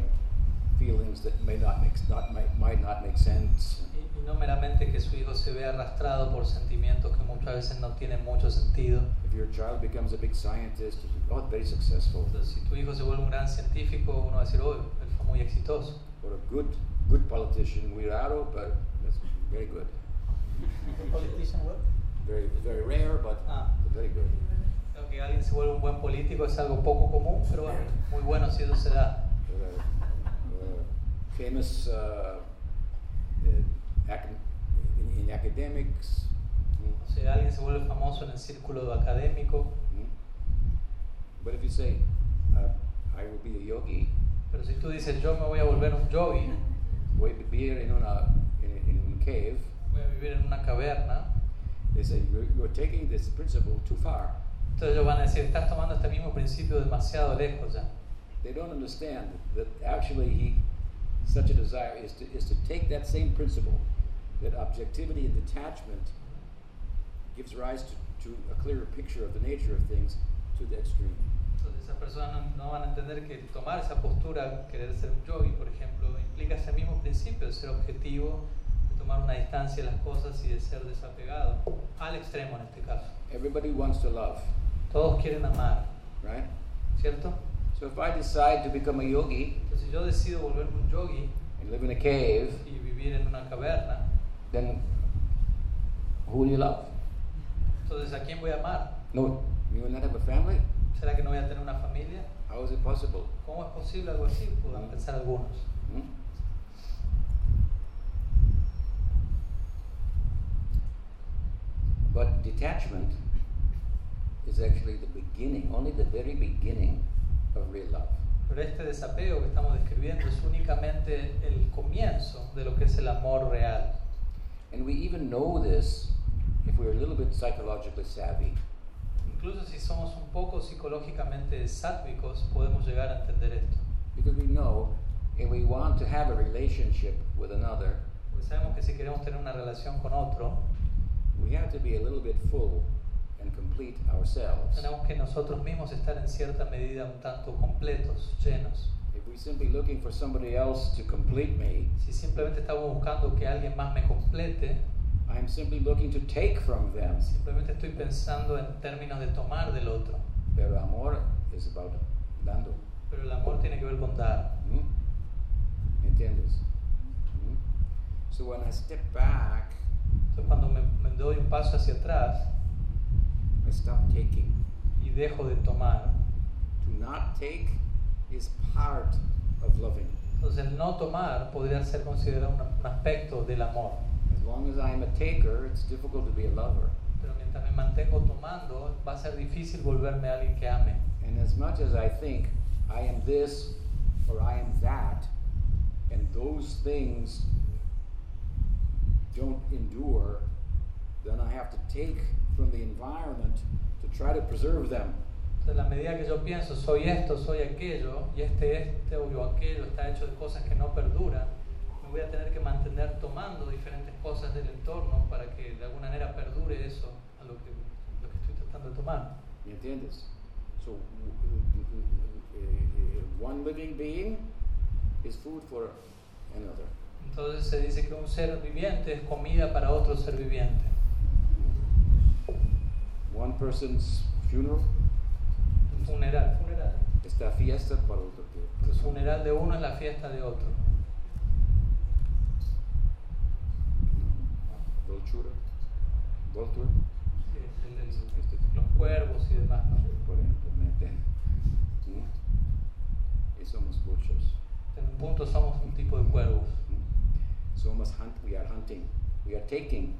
feelings that may not make not might, might not make sense. No meramente que su hijo se vea arrastrado por sentimientos que muchas veces no tienen mucho sentido. If your child becomes a big scientist, oh, very successful, Entonces, si tu hijo se vuelve un gran científico, uno va a decir, oh, él fue muy exitoso. or a good good politician, cuidado, but that's very good. Politician what? Very very rare, but Ah. very good. Creo que alguien se vuelve un buen político es algo poco común, pero bueno, muy bueno si eso se da. Uh, uh, famous uh, uh, in, in academics. mm, O sea, alguien se vuelve famoso en el círculo académico, mm. But if you say, uh, I will be a yogi, pero si tú dices, yo me voy a volver un yogi, voy a vivir en una in, in un cave, voy a vivir en una caverna, they say you're, you're taking this principle too far. entonces ellos van a decir, estás tomando este mismo principio demasiado lejos ya. They don't understand that actually he, such a desire is to, is to take that same principle, that objectivity and detachment gives rise to, to a clearer picture of the nature of things to the extreme. Entonces esas personas no, no van a entender que tomar esa postura, querer ser un yogi, por ejemplo, implica ese mismo principio de ser objetivo, de tomar una distancia de las cosas y de ser desapegado, al extremo en este caso. Everybody wants to love, Todos quieren amar, right? ¿cierto? So if I decide to become a yogi Entonces si yo decido volverme un yogi and live in a cave, y vivir en una caverna, then who will you love? entonces ¿a quién voy a amar? No, you will not have a family? ¿Será que no voy a tener una familia? How is it possible? ¿Cómo es posible algo así? Puedan pensar algunos. Hmm? But detachment is actually the beginning, only the very beginning of real love. Pero este desapego que estamos describiendo es únicamente el comienzo de lo que es el amor real. Know this if we're a little bit psychologically savvy. Incluso si somos un poco psicológicamente sátwicos, podemos llegar a entender esto. Because we know if we want to have a relationship with another, Porque sabemos que si queremos tener una relación con otro, we have to be a little bit full and complete ourselves. tenemos que nosotros mismos estar en cierta medida un tanto completos, llenos. If we're simply looking for somebody else to complete me, Si simplemente estamos buscando que alguien más me complete, I'm simply looking to take from them. simplemente estoy pensando en términos de tomar del otro. Pero amor is about dando. Pero el amor tiene que ver con dar. ¿Mm? ¿Entiendes? ¿Mm? So when I step back, Entonces cuando me, me doy un paso hacia atrás I stop taking. y dejo de tomar, To not take is part of loving. entonces el no tomar podría ser considerado un, un aspecto del amor. As long as I'm a taker, it's difficult to be a lover. Pero mientras me mantengo tomando, va a ser difícil volverme alguien que ame. And as much as I think I am this or I am that, and those things don't endure, then I have to take from the environment to try to preserve them. Entonces, la medida que yo pienso, soy esto, soy aquello, y este, este o aquello está hecho de cosas que no perduran, voy a tener que mantener tomando diferentes cosas del entorno para que de alguna manera perdure eso a lo que, lo que estoy tratando de tomar. ¿Me entiendes? So, w- w- one living being is food for another. Entonces se dice que un ser viviente es comida para otro ser viviente. One person's funeral Un funeral, funeral. es la fiesta para otro. El funeral de uno es la fiesta de otro. Vulture. Vulture. Sí, el- el- Este, los cuervos y demás. ¿no? por ejemplo, meten. ¿Mm? Y somos vultures. En un punto somos un tipo de cuervos. ¿Mm? Somos hunt, we are hunting. We are taking.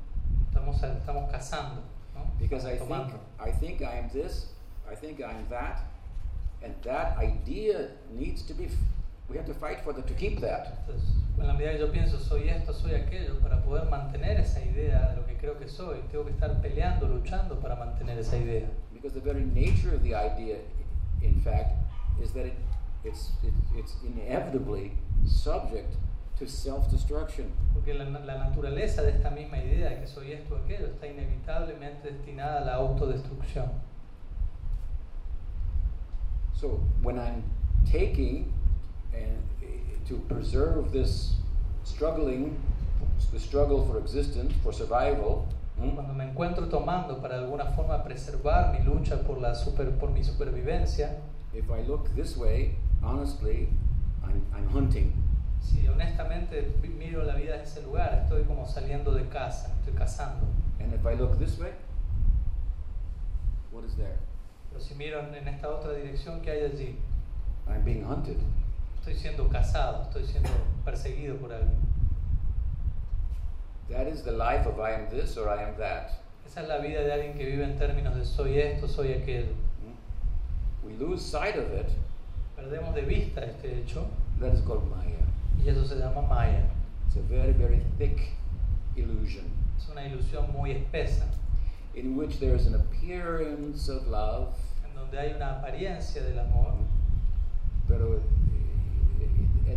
Estamos, estamos cazando. ¿no? Because I think, Tomando. I think I am this, I think I am that, and that idea needs to be we have to fight for the, to keep that. Entonces, en la medida que yo pienso soy esto, soy aquello, para poder mantener esa idea de lo que creo que soy, tengo que estar peleando, luchando para mantener esa idea. Because the very nature of the idea, in fact, is that it, it's, it, it's inevitably subject to self-destruction. Porque la, la naturaleza de esta misma idea de que soy esto aquello está inevitablemente destinada a la autodestrucción. So when I'm taking and eh, to preserve this struggling, the struggle for existence, for survival, hmm, Cuando me encuentro tomando para de alguna forma preservar mi lucha por, la super, por mi supervivencia, if I look this way, honestly, I'm, I'm hunting. si honestamente miro la vida desde ese lugar, estoy como saliendo de casa, estoy cazando. And if I look this way, what is there? Pero si miro en, esta otra dirección que hay allí, I'm being hunted. Estoy siendo cazado, estoy siendo perseguido por alguien. That is the life of I am this or I am that. Esa es la vida de alguien que vive en términos de soy esto, soy aquello. Hmm? We lose sight of it. Perdemos de vista este hecho That is called Maya. y eso se llama Maya. It's a very, very thick illusion Es una ilusión muy espesa, in which there is an appearance of love, en donde hay una apariencia del amor, but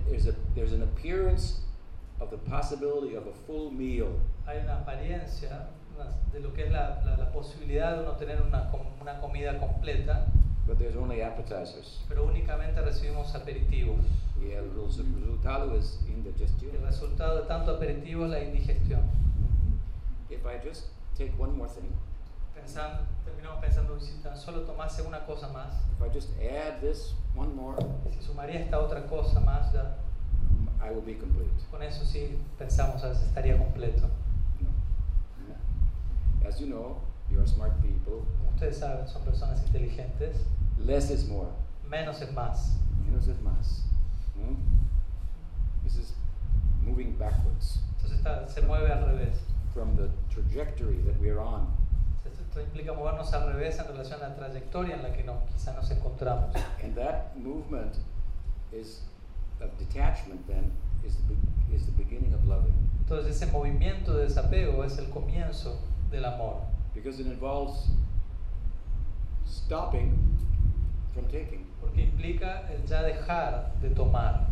there's, a, there's an appearance of the possibility of a full meal. hay una apariencia de lo que es la, la- la posibilidad de uno tener una, una comida completa, But there's only appetizers. pero únicamente recibimos aperitivos. Y el resu- resultado es indigestión. El resultado de tanto aperitivo es la indigestión. If I just take one more thing, Terminamos pensando, si tan solo tomase una cosa más, if I just add this one more, si sumaría esta otra cosa más, ya, I will be complete. con eso sí pensamos, a veces estaría completo. No. As you know, you are smart people. Como ustedes saben, son personas inteligentes, Less is more. menos es más. Menos es más. Hmm? This is moving backwards Entonces está- se mueve al revés. from the trajectory that we're on. Esto, implica movernos al revés en relación a la trayectoria en la que quizá nos encontramos. And that movement is of detachment then is the, be- is the beginning of loving Entonces ese movimiento de desapego es el comienzo del amor, because it involves stopping from taking. porque implica el ya dejar de tomar.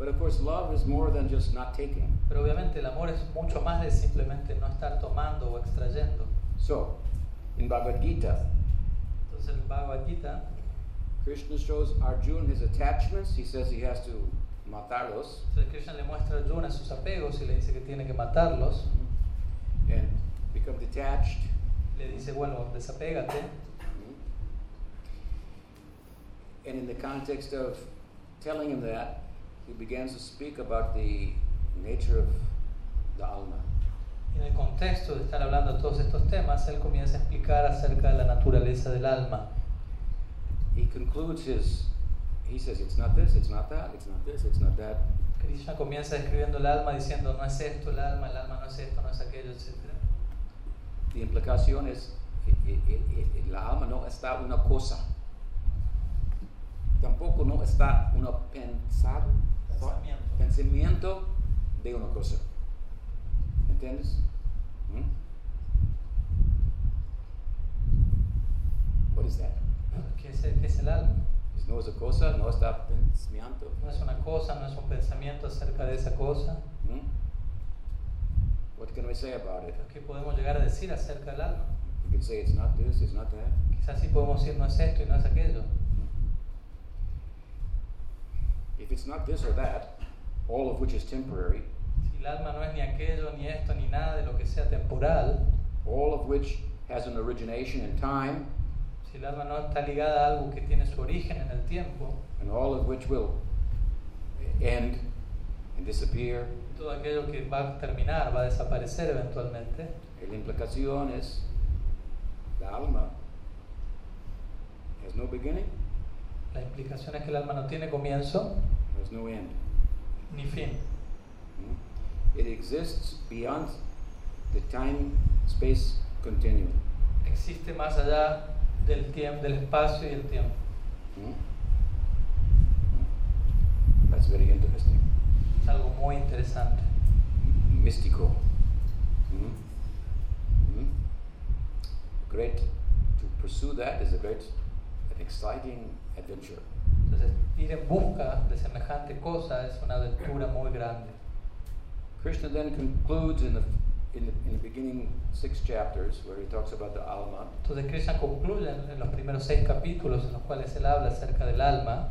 But of course, love is more than just not taking. Pero obviamente el amor es mucho más de simplemente no estar tomando o extrayendo. So, in Bhagavad Gita, Entonces el Bhagavad Gita, Krishna shows Arjuna his attachments. He says he has to matarlos entonces Krishna le muestra a Arjuna sus apegos y le dice que tiene que matarlos. and become detached. Le dice, bueno, desapégate. And in the context of telling him that, he begins to speak about the nature of the alma. En el contexto de estar hablando de todos estos temas, él comienza a explicar acerca de la naturaleza del alma. He concludes his, he says, it's not this, it's not that, it's not this, it's not that. Krishna comienza describiendo el alma diciendo, no es esto el alma, el alma no es esto, no es aquello, etc. The implicación es, la alma no está una cosa. Tampoco no está una pensar, Pensamiento. pensamiento de una cosa. ¿Entiendes? ¿Mm? What is that? ¿Qué es, qué es el alma? Es no es una cosa, no está pensamiento. No es una cosa, no es un pensamiento acerca de esa cosa. ¿Mm? What can we say about it? ¿Qué podemos llegar a decir acerca del alma? We can say it's not this, it's not that. Quizás sí podemos decir no es esto y no es aquello. If it's not this or that, all of which is temporary, Si el alma no es ni aquello, ni esto, ni nada de lo que sea temporal, all of which has an origination in time, si el alma no está ligada a algo que tiene su origen en el tiempo, and all of which will end and disappear, todo aquello que va a terminar, va a desaparecer eventualmente, la implicación es la alma has no beginning, la implicación es que el alma no tiene comienzo no end. ni fin. It exists beyond the time-space continuum. Existe más allá del tiempo, del espacio y el tiempo. Hmm? very interesting. Es algo muy interesante. Mm? Mm? Great. To pursue that is a great, an exciting adventure. Entonces, ir en busca de semejante cosa es una aventura muy grande. Krishna then concludes in the, in the, in the beginning six chapters where he talks about the Alma. Entonces Krishna concluye en los primeros seis capítulos en los cuales él habla acerca del alma.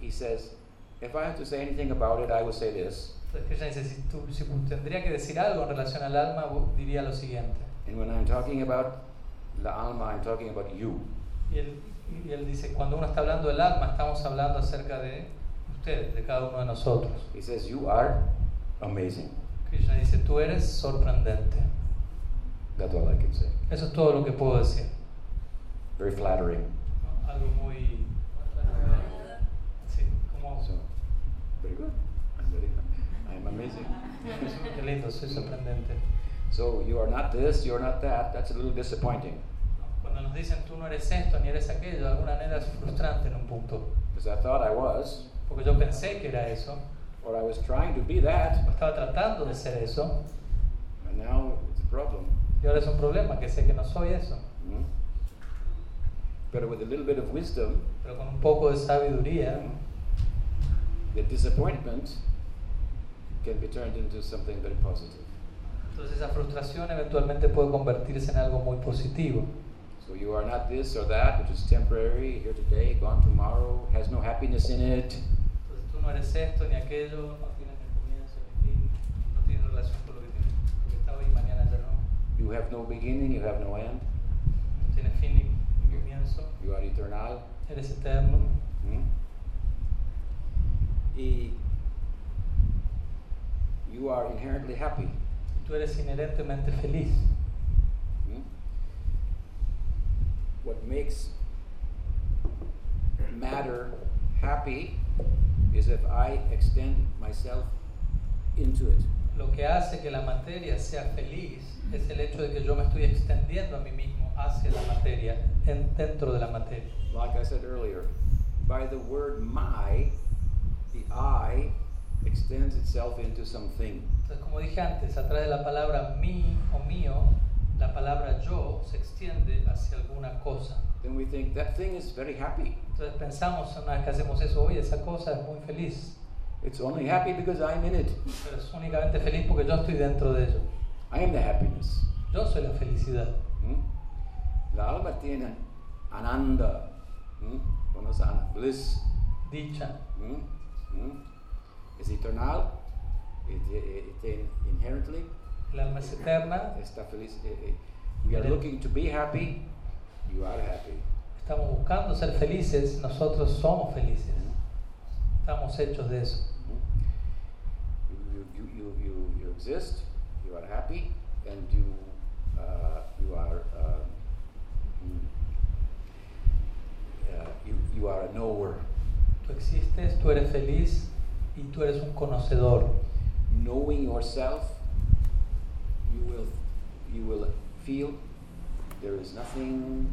He says, if I have to say anything about it, I will say this. Entonces Krishna dice, si, tú, si tendría que decir algo en relación al alma, diría lo siguiente. And when I'm talking about the Alma, I'm talking about you. Y él, y él dice, cuando uno está hablando del alma, estamos hablando acerca de ustedes, de cada uno de nosotros. He says, you are amazing. Krishna dice, tú eres sorprendente. That's all I can say. Eso es todo lo que puedo decir. Very flattering. Algo muy... Sí, como... So, very good. I'm very, I'm amazing. Qué lindo, soy sorprendente. So you are not this, you are not that. That's a little disappointing. Cuando nos dicen tú no eres esto ni eres aquello, de alguna manera es frustrante en un punto. Because I thought I was, Porque yo pensé que era eso, or I was trying to be that, o estaba tratando de ser eso, and now it's a problem. y ahora es un problema, que sé que no soy eso. Mm? But with a little bit of wisdom, Pero con un poco de sabiduría, the disappointment can be turned into something very positive. entonces esa frustración eventualmente puede convertirse en algo muy positivo. So you are not this or that, which is temporary, here today, gone tomorrow, has no happiness in it. Entonces tú no eres esto ni aquello, no tienes ni comienzo ni fin, no tienes relación con lo que, tienes, lo que está hoy y mañana ya no. You have no beginning, you have no end. No tienes fin ni, ni comienzo, You are eternal. eres eterno. ¿Mm? Y you are inherently happy. Tú eres inherentemente feliz. What makes matter happy is if I extend myself into it. Lo que hace que la materia sea feliz es el hecho de que yo me estoy extendiendo a mí mismo hacia la materia, en- dentro de la materia. Like I said earlier, by the word my, the I extends itself into something. Entonces, como dije antes, a través de la palabra mí o mío, la palabra yo se extiende hacia alguna cosa. Then we think that thing is very happy. Entonces pensamos una vez que hacemos eso, oye, esa cosa es muy feliz, It's only happy because I'm in it. pero es únicamente feliz porque yo estoy dentro de ello. I am the happiness. Yo soy la felicidad. ¿Mm? La alma tiene ananda, ¿Mm? ¿Conoce bliss, Dicha. ¿Mm? es eternal, it, it, it inherently el alma es eterna, está feliz. eh, eh, We are looking to be happy, you are happy. estamos buscando ser felices, nosotros somos felices. Estamos hechos de eso. ¿Mm? You, you, you, you, exist, you are happy, and you, uh, you are uh, mm, uh, you, you are a knower. Tú existes, tú eres feliz y tú eres un conocedor. knowing yourself, you will, you will feel there is nothing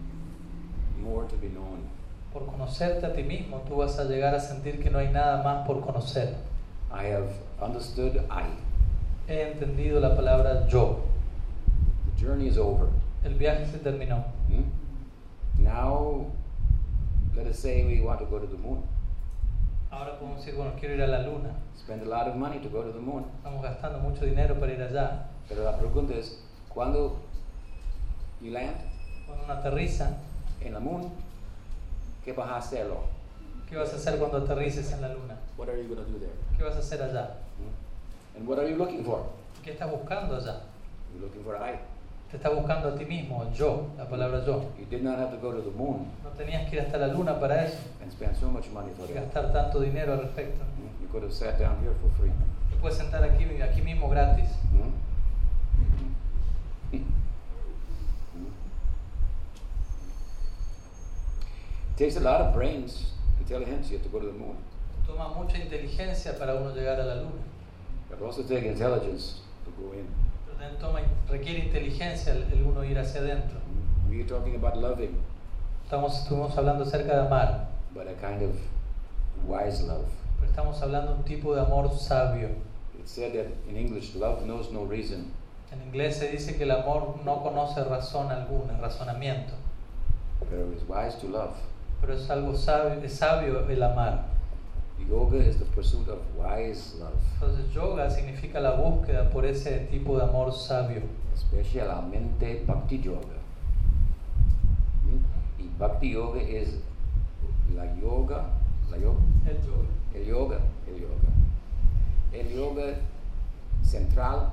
more to be known. Por conocerte a ti mismo, tú vas a llegar a sentir que no hay nada más por conocer. I have understood I. He entendido la palabra yo. The journey is over. El viaje se terminó. Hmm? Now, let us say we want to go to the moon. Ahora podemos decir, bueno, quiero ir a la luna. Spend a lot of money to go to the moon. Estamos gastando mucho dinero para ir allá. Pero la pregunta es, cuando you land Cuando uno aterriza, en la moon, ¿qué vas a hacerlo? ¿qué vas a hacer cuando aterrices en la luna? What are you going to do there? ¿Qué vas a hacer allá? Hmm? And what are you looking for? ¿Qué estás buscando allá? You're looking for I. Te estás buscando a ti mismo, el yo, la palabra yo. You did not have to go to the moon No tenías que ir hasta la luna para eso and spend so much money for y that. gastar tanto dinero al respecto. You could have sat down here for free. Te puedes sentar aquí, aquí mismo gratis. Hmm? It takes a lot of brains, intelligence, to go to the moon. Toma mucha inteligencia para uno llegar a la luna. But also take intelligence to go in. Toma, requiere inteligencia el, el uno ir hacia adentro. We're talking about loving, Estamos, estuvimos hablando acerca de amar, but a kind of wise love. pero Estamos hablando de un tipo de amor sabio. It's said that in English, love knows no reason. En inglés se dice que el amor no conoce razón alguna, razonamiento, Pero it's wise to love. pero es algo sabio, es sabio el amar. Yoga is the pursuit of wise love, Entonces yoga significa la búsqueda por ese tipo de amor sabio. especialmente Bhakti Yoga. ¿Mm? Y Bhakti Yoga es la yoga, la yoga, El yoga. el yoga, el yoga. El yoga central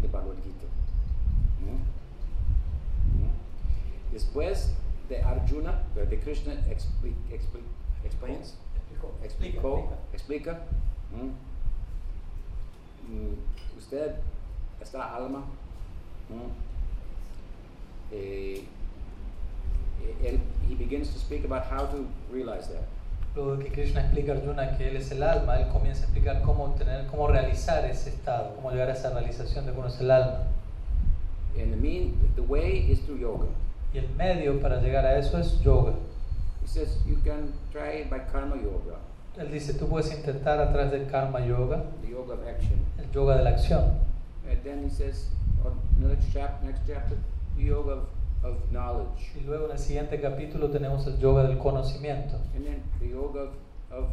de Bhagavad Gita. ¿Mm? ¿Mm? Después de Arjuna, de Krishna explains, explicó, explica. ¿Mm? Mm, Usted, esta alma, ¿Mm? eh, él, he begins to speak about how to realize that. Luego que Krishna explica a Arjuna que él es el alma, él comienza a explicar cómo, tener, cómo realizar ese estado, cómo llegar a esa realización de que uno es el alma. And the mean, the way is through yoga. Y el medio para llegar a eso es yoga. He says you can try it by karma yoga, Él dice, tú puedes intentar a través del karma yoga, the yoga of action. el yoga de la acción. And then he says, or next chapter, next chapter, the yoga of, of knowledge. Y luego en el siguiente capítulo tenemos el yoga del conocimiento. And then the yoga of, of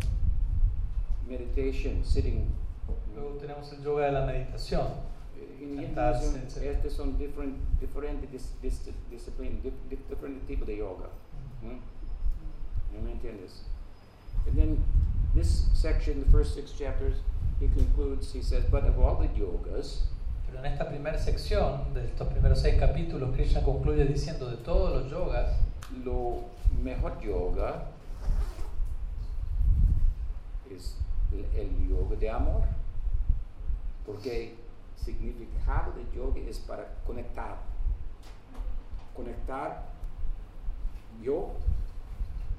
meditation, sitting. Luego tenemos el yoga de la meditación. In Sentarse, Hinduism, different, different dis, dis, discipline, different yoga. ¿No me entiendes? And then this section, the first six chapters, he concludes, he says, but of all the yogas, Pero en esta primera sección, de estos primeros seis capítulos, Krishna concluye diciendo de todos los yogas, lo mejor yoga es el, el yoga de amor. Porque significado de yoga es para conectar. Conectar yo,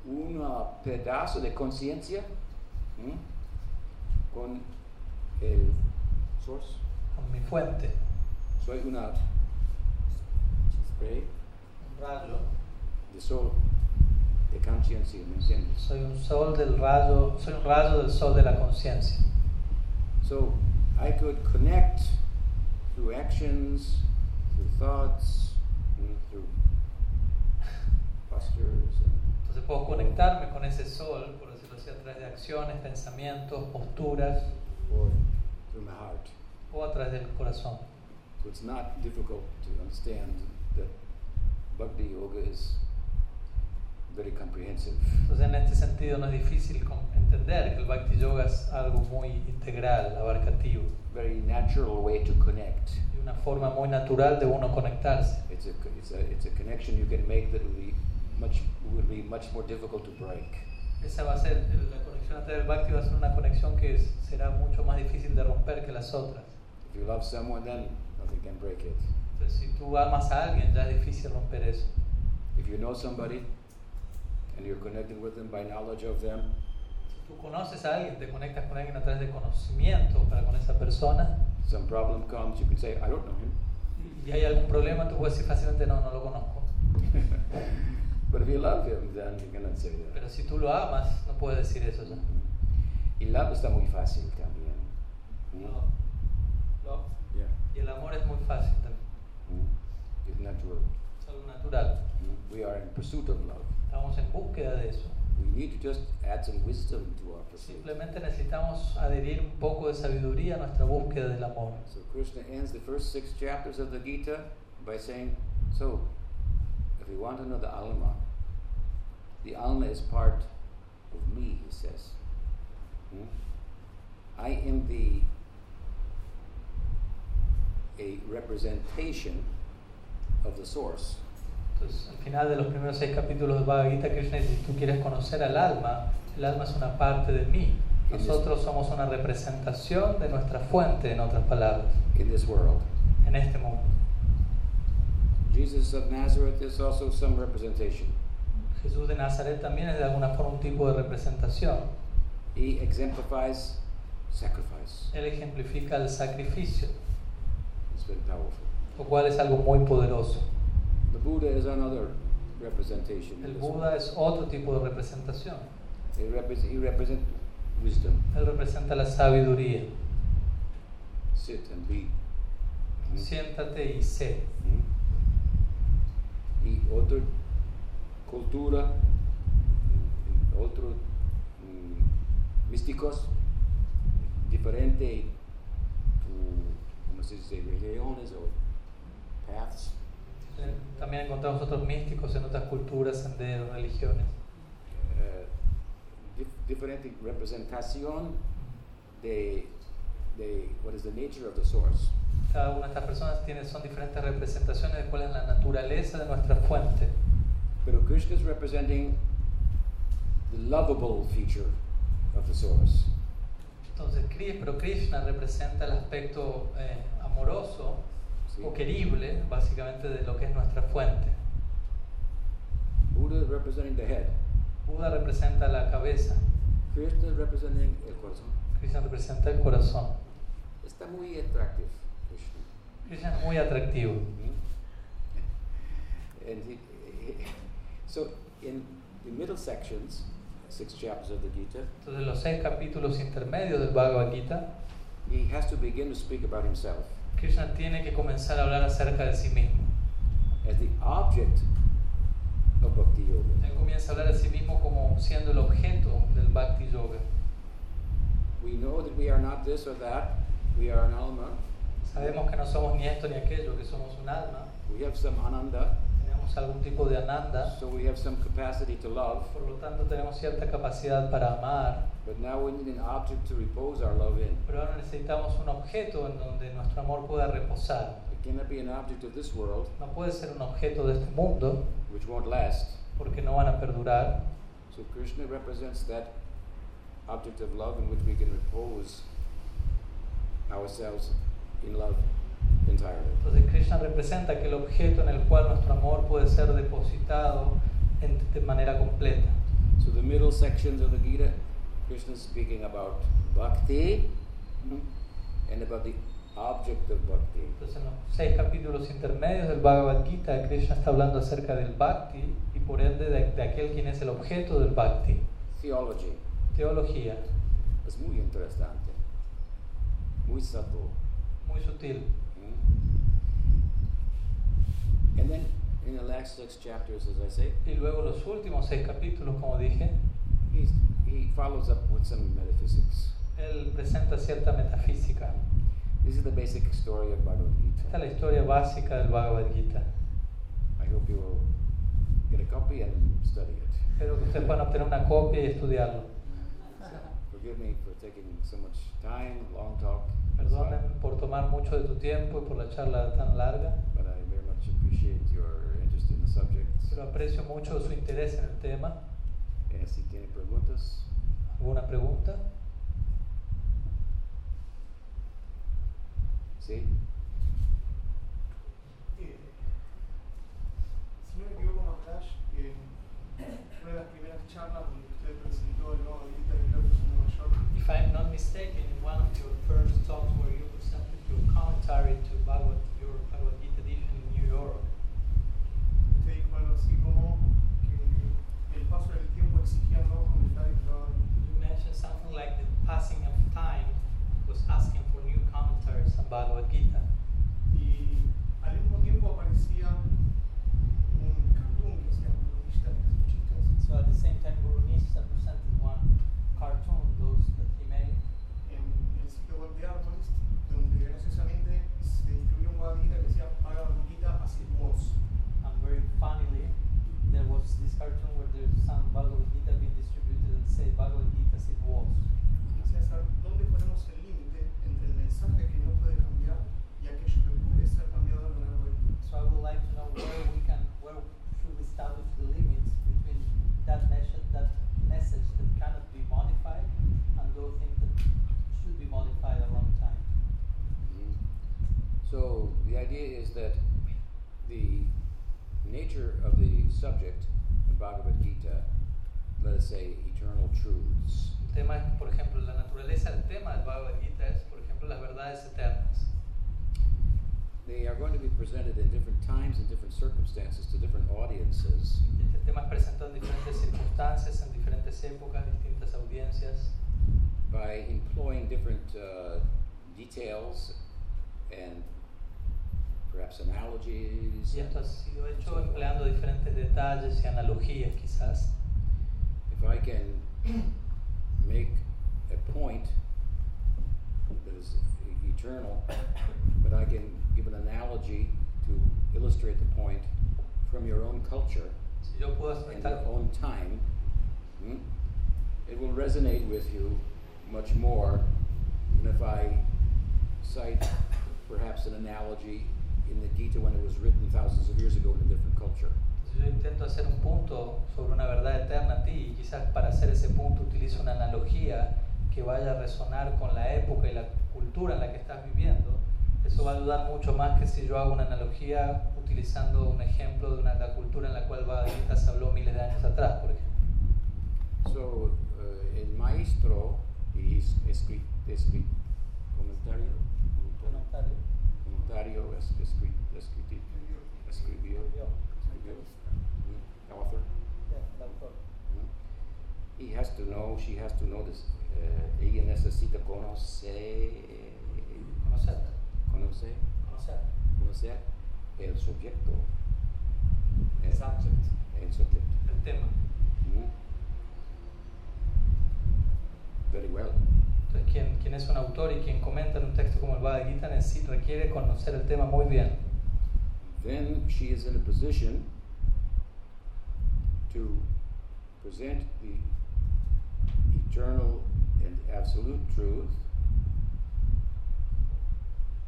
un pedazo de conciencia, con el source. con mi fuente, Soy una spray un rayo, de sol, de conciencia, ¿me entiendes? soy un sol del rayo, soy un rayo del sol de la conciencia. So I could connect through actions, through thoughts, and through postures. And Entonces puedo conectarme con ese sol, por decirlo así, a través de acciones, pensamientos, posturas or through my heart. o a través del corazón. So it's not difficult to understand that Bhakti Yoga is very comprehensive. Entonces en este sentido no es difícil entender que el Bhakti Yoga es algo muy integral, abarcativo, Very natural way to connect. y una forma muy natural de uno conectarse. It's a, it's a, it's a connection you can make that will be much, will be much more difficult to break. Esa va a ser, la conexión a del Bhakti va a ser una conexión que es- será mucho más difícil de romper que las otras. If you love someone, then nothing can break it. Entonces si tú amas a alguien ya es difícil romper eso. If you know somebody and you're connected with them by knowledge of them, Si tú conoces a alguien, te conectas con alguien a través de conocimiento para con esa persona some problem comes, you can say, I don't know him. y hay algún problema, tú puedes decir fácilmente no, no lo conozco. but if you love him, then you cannot say that. Pero si tú lo amas, no puedes decir eso ya. Y love está muy fácil también. No. No. Yeah. Y el amor es muy fácil también, Mm. It's natural. es algo natural. Mm. We are in pursuit of love. Estamos en búsqueda de eso. We need to just add some wisdom to our pursuit. Simplemente necesitamos adherir un poco de sabiduría a nuestra búsqueda del amor. So Krishna ends the first six chapters of the Gita by saying, so we want to know the Alma, the Alma is part of me, he says. Hmm? I am the a representation of the source. Entonces, al final de los primeros seis capítulos de Bhagavad Gita, Krishna dice, si tú quieres conocer al alma, el alma es una parte de mí. Nosotros somos una representación de nuestra fuente, en otras palabras, in this world. en este mundo. Jesus of Nazareth is also some representation. Jesús de Nazaret también es de alguna forma un tipo de representación. He exemplifies sacrifice. Él ejemplifica el sacrificio, It's very powerful. lo cual es algo muy poderoso. The Buddha is another representation. El Buda es otro tipo de representación. He, repres- he represent wisdom. Él representa la sabiduría. Sit and be. Siéntate y sé. Y otra cultura, otros mm, místicos, diferente, mm, ¿cómo se dice? Religiones o paths. También encontramos otros místicos en otras culturas, senderos, religiones. eh, dif- diferente representación de, de what is the nature of the source. Cada una de estas personas tiene, son diferentes representaciones de cuál es la naturaleza de nuestra fuente. Pero Krishna is representing the lovable feature of the source. Entonces, pero Krishna representa el aspecto eh, amoroso ¿sí? o querible, básicamente, de lo que es nuestra fuente. Buddha is representing the head. Buda representa la cabeza, Krishna is representing el corazón. Krishna representa el corazón. Está muy atractivo, Krishna. Es muy atractivo. And he, he- so in the middle sections, six chapters of the Gita, Entonces, los seis capítulos intermedios del Bhagavad Gita, he has to begin to speak about himself Krishna tiene que comenzar a hablar acerca de sí mismo. as the object of bhakti yoga. Él comienza a hablar de sí mismo como siendo el objeto del Bhakti Yoga. We know that we are not this or that. We are an alma. Sabemos que no somos ni esto ni aquello, que somos un alma, We have some ananda, tenemos algún tipo de ananda, so we have some capacity to love. por lo tanto tenemos cierta capacidad para amar, But now we need an object to repose our love in. pero ahora necesitamos un objeto en donde nuestro amor pueda reposar. It cannot be an object of this world, No puede ser un objeto de este mundo, which won't last. porque no van a perdurar. So Krishna represents that object of love in which we can repose ourselves in love entirely. Entonces Krishna representa aquel objeto en el cual nuestro amor puede ser depositado en- de manera completa. So the middle sections of the Gita, Krishna is speaking about bhakti and about the object of bhakti. Entonces en los seis capítulos intermedios del Bhagavad Gita, Krishna está hablando acerca del Bhakti y por ende de, de aquel quien es el objeto del Bhakti. Theology Teología, es muy interesante, muy subtle. Muy sutil. And then in the last six chapters, as I say, Y luego los últimos seis capítulos, como dije, he follows up with some metaphysics. él presenta cierta metafísica. This is the basic story of Bhagavad Esta es la Gita. historia básica del Bhagavad Gita. I hope you will get a copy and study it. Espero que ustedes puedan obtener una copia y estudiarlo. Forgive me for taking so much time, long talk, por tomar mucho de tu tiempo y por la charla tan larga, but I very much appreciate your interest in the subject. pero aprecio mucho su interés en el tema. Eh, si tiene preguntas, ¿Alguna pregunta? sí. Eh, si no me equivoco, Maharaj, en una de las primeras charlas I'm not mistaken, in one of your first talks where you presented your commentary to Bhagavad, your Bhagavad Gita edition in New York, usted dijo algo así como que el paso del tiempo exigía nuevos comentarios de Bhagavad Gita. you mentioned something like the passing of time was asking for new commentaries on Bhagavad Gita. Y al mismo tiempo aparecía un cartoon que hacía protagonistas de So at the same time, Guru Nishita presented one cartoon, those that he made, en el sitio web de donde graciosamente se distribuyó un Bhagavad Gita que decía as it was. and very funnily, there was this cartoon where there's some Bhagavad Gita being distributed and say Bhagavad Gita as it was. Dónde ponemos el límite entre el mensaje que no puede cambiar y aquello que puede ser cambiado a lo largo del tiempo. So I would like to know where we can, where should we establish the limits between that message, that message that cannot be modified, and those things should be modified a long time. Mhm. So the idea is that the nature of the subject in Bhagavad Gita, let us say eternal truths, tema por ejemplo, la naturaleza del tema del Bhagavad Gita es, por ejemplo, las verdades eternas. they are going to be presented in different times and different circumstances to different audiences. Este tema es presentado en diferentes circunstancias, en diferentes épocas, distintas audiencias. By employing different uh, details and perhaps analogies. Y esto ha sido hecho empleando diferentes detalles y analogías quizás. If I can make a point that is eternal, but I can give an analogy to illustrate the point from your own culture Si and your own time, hmm, it will resonate with you much more than if I cite perhaps an analogy in the Gita when it was written thousands of years ago in a different culture. Yo intento hacer un punto sobre una verdad eterna a ti y quizás para hacer ese punto utilizo una analogía que vaya a resonar con la época y la cultura en la que estás viviendo, eso va a ayudar mucho más que si yo hago una analogía utilizando un ejemplo de una, la cultura en la cual Bhagavad Gita se habló miles de años atrás, por ejemplo. So, uh, el maestro escrit, comentario, comentario, comentario es, escribió, escribió, mm, author. Mm. He has to know, she has to know this. Uh, ella necesita conocer, Conocer. conocer, Conocer. conocer el subjecto. El subject. El subjecto. El tema. Mm. Very well. Quien, quien es un autor y quien comenta en un texto como el Bhagavad Gita requiere conocer el tema muy bien. then she is in a position to present the eternal and absolute truth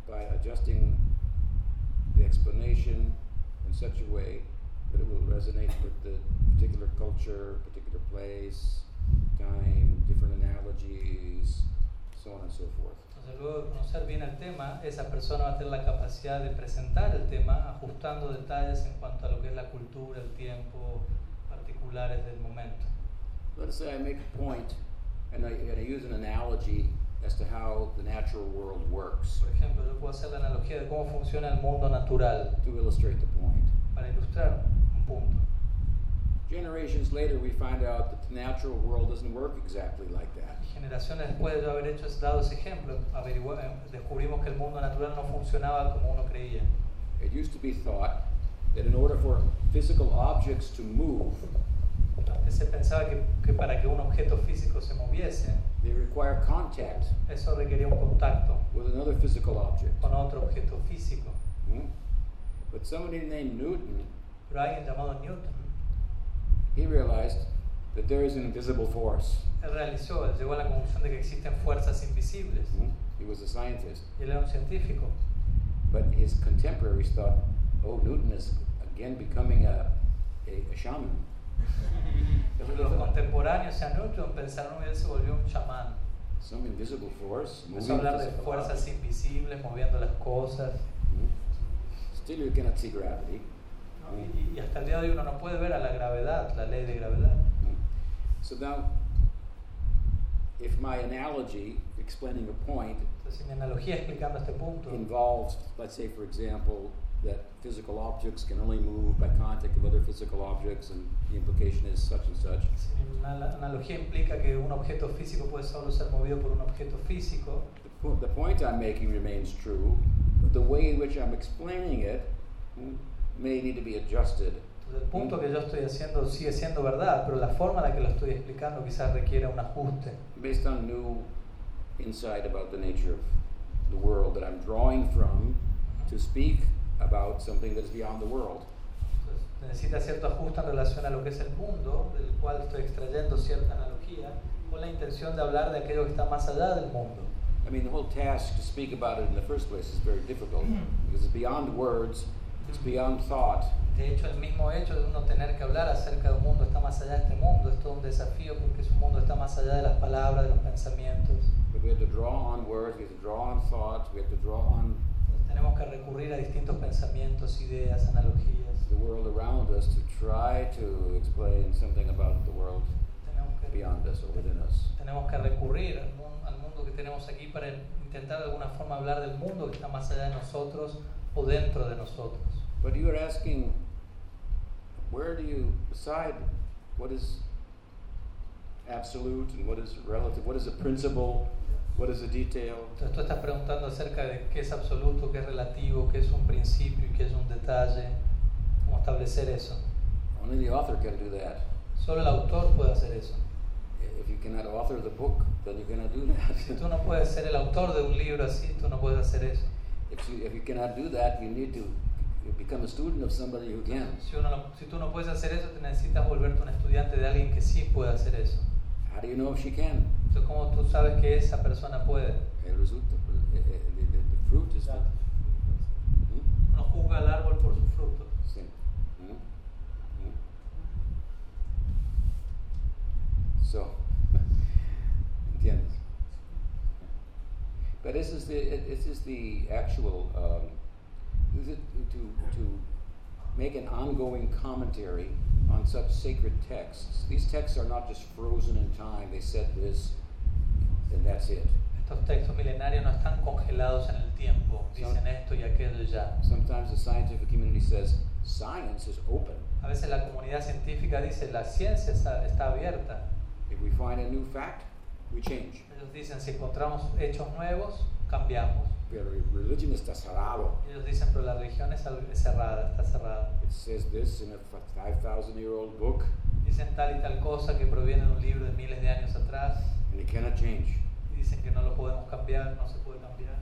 by adjusting the explanation in such a way that it will resonate with the particular culture, particular place, time, different analogies, so on and so forth. Entonces, luego de conocer bien el tema, esa persona va a tener la capacidad de presentar el tema ajustando detalles en cuanto a lo que es la cultura, el tiempo, particulares del momento. Let us say I make a point and I, and I use an analogy as to how the natural world works Por ejemplo, yo puedo hacer la analogía de cómo funciona el mundo natural to illustrate the point. para ilustrar un punto. Generations later, we find out that the natural world doesn't work exactly like that. Generaciones después de haber hecho, dado ese ejemplo, eh, descubrimos que el mundo natural no funcionaba como uno creía. It used to be thought that in order for physical objects to move, Antes se pensaba que, que para que un objeto físico se moviese, they require contact eso requería un contacto with another physical object. con otro objeto físico. Hmm? But somebody named Newton, Pero alguien llamado Newton, he realized that there is an invisible force. él realizó, él llegó a la conclusión de que existen fuerzas invisibles. Hmm? He was a scientist. Y él era un científico. But his contemporaries thought, oh, Newton is again becoming a, a, a shaman. Los contemporáneos a Newton pensaron que él se volvió un chamán. Some invisible force. Empezó a moving hablar de fuerzas invisibles, moviendo las cosas. Hmm? Still, you cannot see gravity. ¿No? Y, y hasta el día de hoy uno no puede ver a la gravedad, la ley de gravedad. So now, if my analogy explaining a point Entonces, si mi analogía explicando este punto involves, let's say, for example, that physical objects can only move by contact with other physical objects, and the implication is such and such. analogía implica que un objeto físico puede solo ser movido por un objeto físico, the point I'm making remains true, but the way in which I'm explaining it hmm, may need to be adjusted. entonces el punto que yo estoy haciendo sigue siendo verdad, pero la forma en la que lo estoy explicando quizás requiera un ajuste. based on new insight about the nature of the world that I'm drawing from to speak about something that is beyond the world. Necesita cierto ajuste en relación a lo que es el mundo, del cual estoy extrayendo cierta analogía, con la intención de hablar de aquello que está más allá del mundo. I mean, the whole task to speak about it in the first place is very difficult because it's beyond words, it's beyond thought. De hecho, el mismo hecho de uno tener que hablar acerca de un mundo está más allá de este mundo, es todo un desafío porque es un mundo está más allá de las palabras, de los pensamientos. Tenemos que recurrir a distintos pensamientos, ideas, analogías. the world around us to try to explain something about the world Tenemos que, beyond us or within us. tenemos que recurrir al mundo que tenemos aquí para intentar de alguna forma hablar del mundo que está más allá de nosotros o dentro de nosotros. But you are asking, where do you decide what is absolute and what is relative, what is a principle, what is a detail. Entonces tú estás preguntando acerca de qué es absoluto, qué es relativo, qué es un principio y qué es un detalle, cómo establecer eso. Only the author can do that. Solo el autor puede hacer eso. If you cannot author the book, then you cannot do that. Si tú no puedes ser el autor de un libro así, tú no puedes hacer eso. If, you, if you cannot do that, you need to become a student of somebody who can. Si, uno no- si tú no puedes hacer eso, te necesitas volverte un estudiante de alguien que sí puede hacer eso. How do you know if she can? Entonces, ¿cómo tú sabes que esa persona puede? El resulta, eh, eh, the, the, the fruit is the, Hmm? Uno juzga al árbol por sus frutos. Sí. Hmm? Hmm? So, ¿entiendes? But this is the this is the actual um, to to make an ongoing commentary on such sacred texts. These texts are not just frozen in time. They said this, and that's it. Estos textos milenarios no están congelados en el tiempo, dicen esto y aquello ya. Sometimes the scientific community says science is open. A veces la comunidad científica dice la ciencia está, está abierta. If we find a new fact, we change. Ellos dicen si encontramos hechos nuevos, cambiamos. Pero religion está cerrado. Ellos dicen pero la religión es, cerrada, está cerrada. It says this in a 5,000 year old book, Dicen tal y tal cosa que proviene de un libro de miles de años atrás and it cannot change. y dicen que no lo podemos cambiar, no se puede cambiar.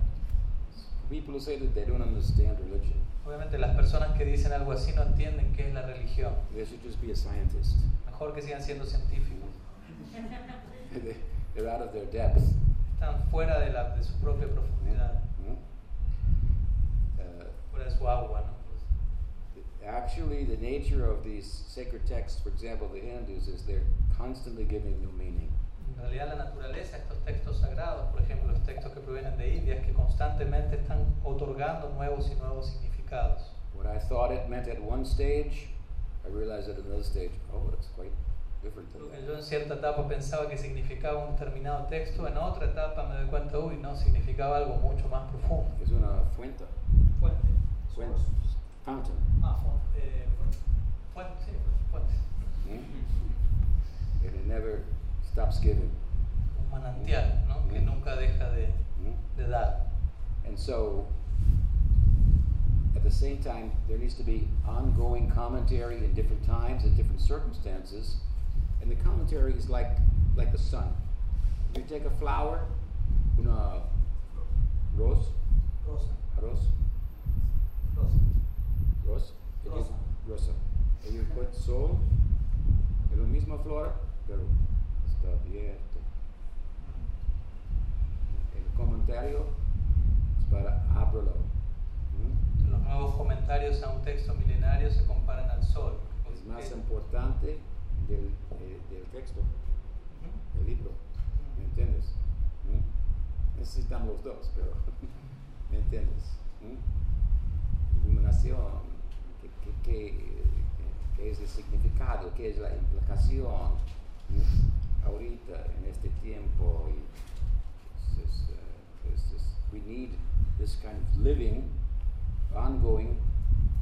People who say that they don't understand religion, Obviamente las personas que dicen algo así no entienden qué es la religión. they should just be a scientist. Mejor que sigan siendo científicos. They- They're out of their depth. Están fuera de, la, de su propia profundidad, Mhm. Uh, fuera de su agua. ¿no? Actually, the nature of these sacred texts, for example, the Hindus, is they're constantly giving new meaning. En realidad la naturaleza, estos textos sagrados, por ejemplo los textos que provienen de India, es que constantemente están otorgando nuevos y nuevos significados. What I thought it meant at one stage, I realized at another stage, oh, it's quite Lo que that. yo en cierta etapa pensaba que significaba un determinado texto, en otra etapa me doy cuenta, uy, no, significaba algo mucho más profundo. Es una fuente, Fuente. fuente, fountain. Ah, fuente. Eh, fuente, sí, fuente. Mm? And it never stops giving. Un manantial, ¿no? Que nunca deja de, Mm? de dar. And so, at the same time, there needs to be ongoing commentary in different times and different circumstances. And the commentary is like like the sun. You take a flower, una rose, Rosa. arroz, Rosa. rose, Rosa. rosa. And you put sol, es la misma flor, pero está abierto. El comentario es para ábrelo. ¿Mm? Los nuevos comentarios a un texto milenario se comparan al sol. Es más porque- importante del, eh, del texto, del libro. ¿Me entiendes? ¿Mm? Necesitamos los dos, pero ¿me entiendes? ¿Mm? Iluminación, ¿qué, qué, qué- qué es el significado? ¿Qué es la implicación? ¿Mm? Ahorita, en este tiempo, y es- es, eh, es- es- we need this kind of living, ongoing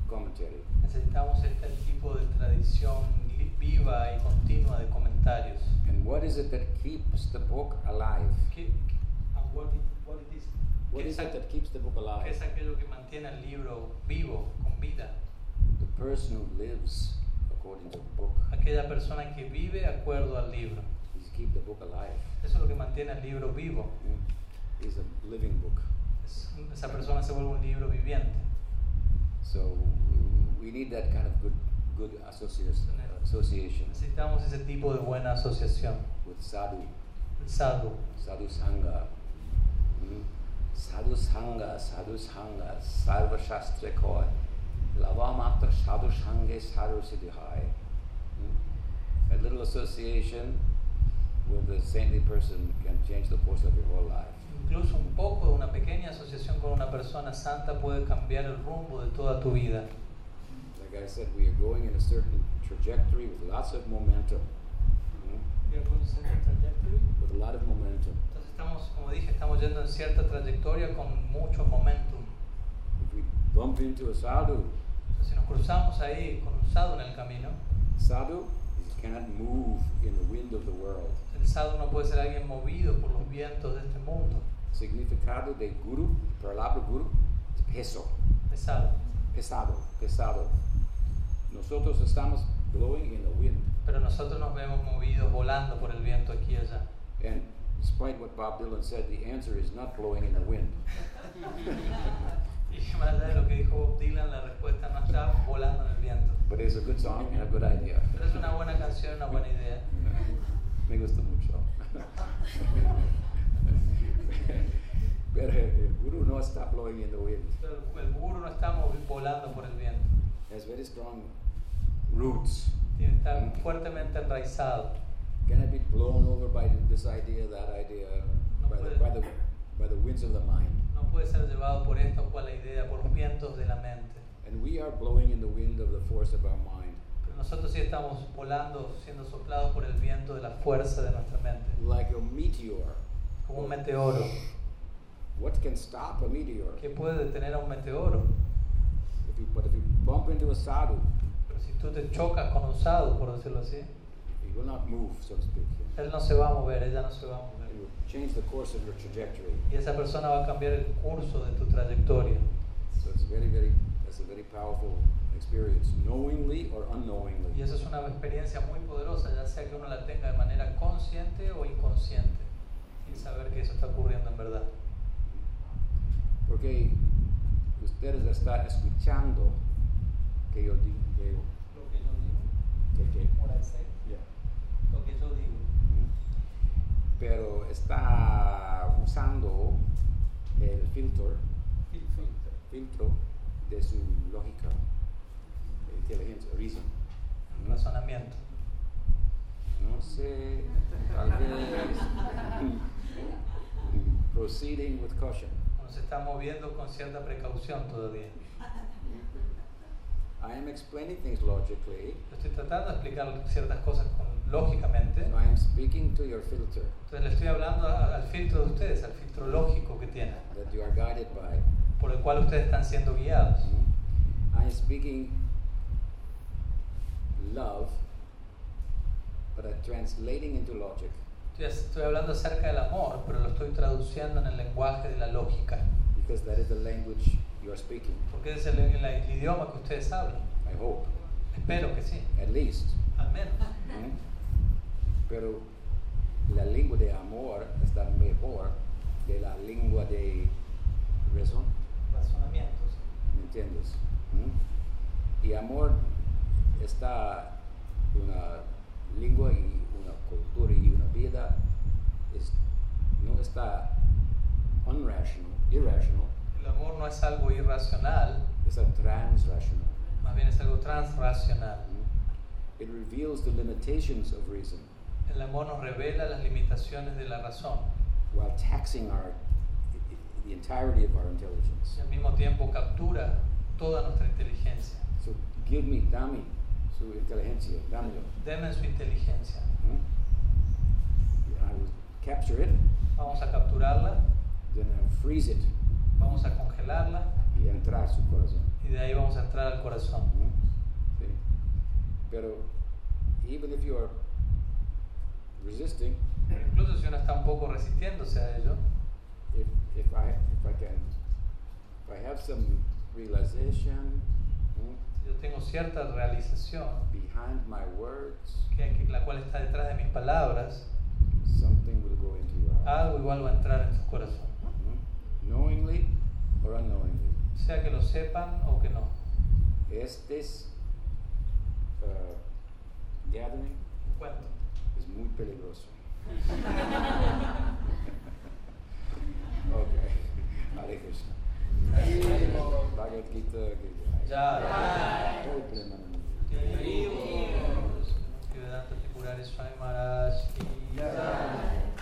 commentary. Necesitamos este tipo de tradición viva y continua de comentarios. And what is it that keeps the book alive? ¿Qué, and what it- what it is? What ¿Qué is it that keeps the book qué alive? es aquello que mantiene el libro vivo, con vida? The person who lives according to the book. Aquella persona que vive acuerdo al libro. He's keep the book alive. Eso es lo que mantiene el libro vivo. Mm. He's a living book. Es- esa persona se vuelve un libro viviente. So we need that kind of good good association, association Necesitamos ese tipo de buena asociación. with sadhu, sadhu. sadhu sangha. Mm. Sadhu sangha, sadhu sangha, sarva shastra koi. Lava matra sadhu sanghe sadhu siddhihai. Mm. A little association with a saintly person can change the course of your whole life. Incluso un poco una pequeña asociación con una persona santa puede cambiar el rumbo de toda tu vida. Like I said, we are going in a certain trajectory with lots of momentum. With a lot of momentum. Entonces estamos, como dije, estamos yendo en cierta trayectoria con mucho momentum. If we bump into a sadhu, Entonces si nos cruzamos ahí con un sadhu en el camino, sadhu cannot move in the wind of the world. El sadhu no puede ser alguien movido por los vientos de este mundo. Significado de guru, palabra guru, es peso, Pesado. pesado, pesado. Nosotros estamos blowing in the wind. Pero nosotros nos vemos movidos volando por el viento aquí y allá. And despite what Bob Dylan said, the answer is not blowing in the wind. Y más allá de lo que dijo Bob Dylan, la respuesta no está volando en el viento. But it's a good song and a good idea. Pero es una buena canción, una buena idea. Me gusta mucho. Pero el guru no está blowing in the wind. Pero el guru no está volando por el viento. Has very strong roots. Está fuertemente enraizado. Cannot be blown over by this idea, that idea, No by the, puede. by the, by the winds of the mind. No puede ser llevado por esta o cual idea, por los vientos de la mente. And we are blowing in the wind of the force of our mind. Pero nosotros sí estamos volando, siendo soplados por el viento de la fuerza de nuestra mente. Like a meteor. Como un meteoro. What can stop a meteor? ¿Qué puede detener a un meteoro? You, but if you bump into a sadhu, Pero si tú te chocas con un sadhu, por decirlo así, he will not move, so to speak. él no se va a mover, ella no se va a mover. He will change the course of your trajectory. Y esa persona va a cambiar el curso de tu trayectoria. So it's very, very, that's a very powerful experience, knowingly or Y unknowingly. esa es una experiencia muy poderosa, ya sea que uno la tenga de manera consciente o inconsciente, sin saber que eso está ocurriendo en verdad. Porque ustedes están escuchando que yo digo, Lo que yo digo, que, que- yeah. lo que yo digo. Pero está usando el filtro, filtro de su lógica, inteligencia, reason. ¿no? Razonamiento. No sé, tal vez proceeding with caution. Se está moviendo con cierta precaución todavía. I am explaining things logically. Estoy tratando de explicar ciertas cosas con- lógicamente. So I am speaking to your filter Entonces le estoy hablando a- al filtro de ustedes, al filtro lógico que tienen, that you are guided by. por el cual ustedes están siendo guiados. I am speaking love, but I'm translating into logic. Estoy, hablando acerca del amor, pero lo estoy traduciendo en el lenguaje de la lógica, Because that is the language you are speaking. porque es el, el- el idioma que ustedes hablan. I hope, Espero que sí, at least. al menos. ¿Mm? Pero la lengua de amor está mejor que la lengua de razón, Razonamientos. ¿me entiendes? ¿Mm? Y amor está una lengua y cultura y una vida es, no está irrational, El amor no es algo irracional, está transrational. más bien es algo transracional. ¿Mm? It reveals the limitations of reason El amor nos revela las limitaciones de la razón while taxing our the entirety of our intelligence. y al mismo tiempo captura toda nuestra inteligencia. So give me, dame su inteligencia, dámelo. Deme su inteligencia. ¿Mm? Will capture it, Vamos a capturarla, freeze it. Vamos a congelarla. Y entrar a su corazón. y de ahí vamos a entrar al corazón. Sí. Pero even if you are resisting, Incluso si uno está un poco resistiéndose a ello, if, if I if I can if I have some realization yo tengo cierta realización, behind my words, que la cual está detrás de mis palabras, something will go into your. Algo igual va a entrar en tu corazón. Knowingly or unknowingly. Sea que lo sepan o que no. Is this uh, gathering es muy peligroso. ok, Hare Krishna. Bhagavad Gita, Gita. Ya. Yeah.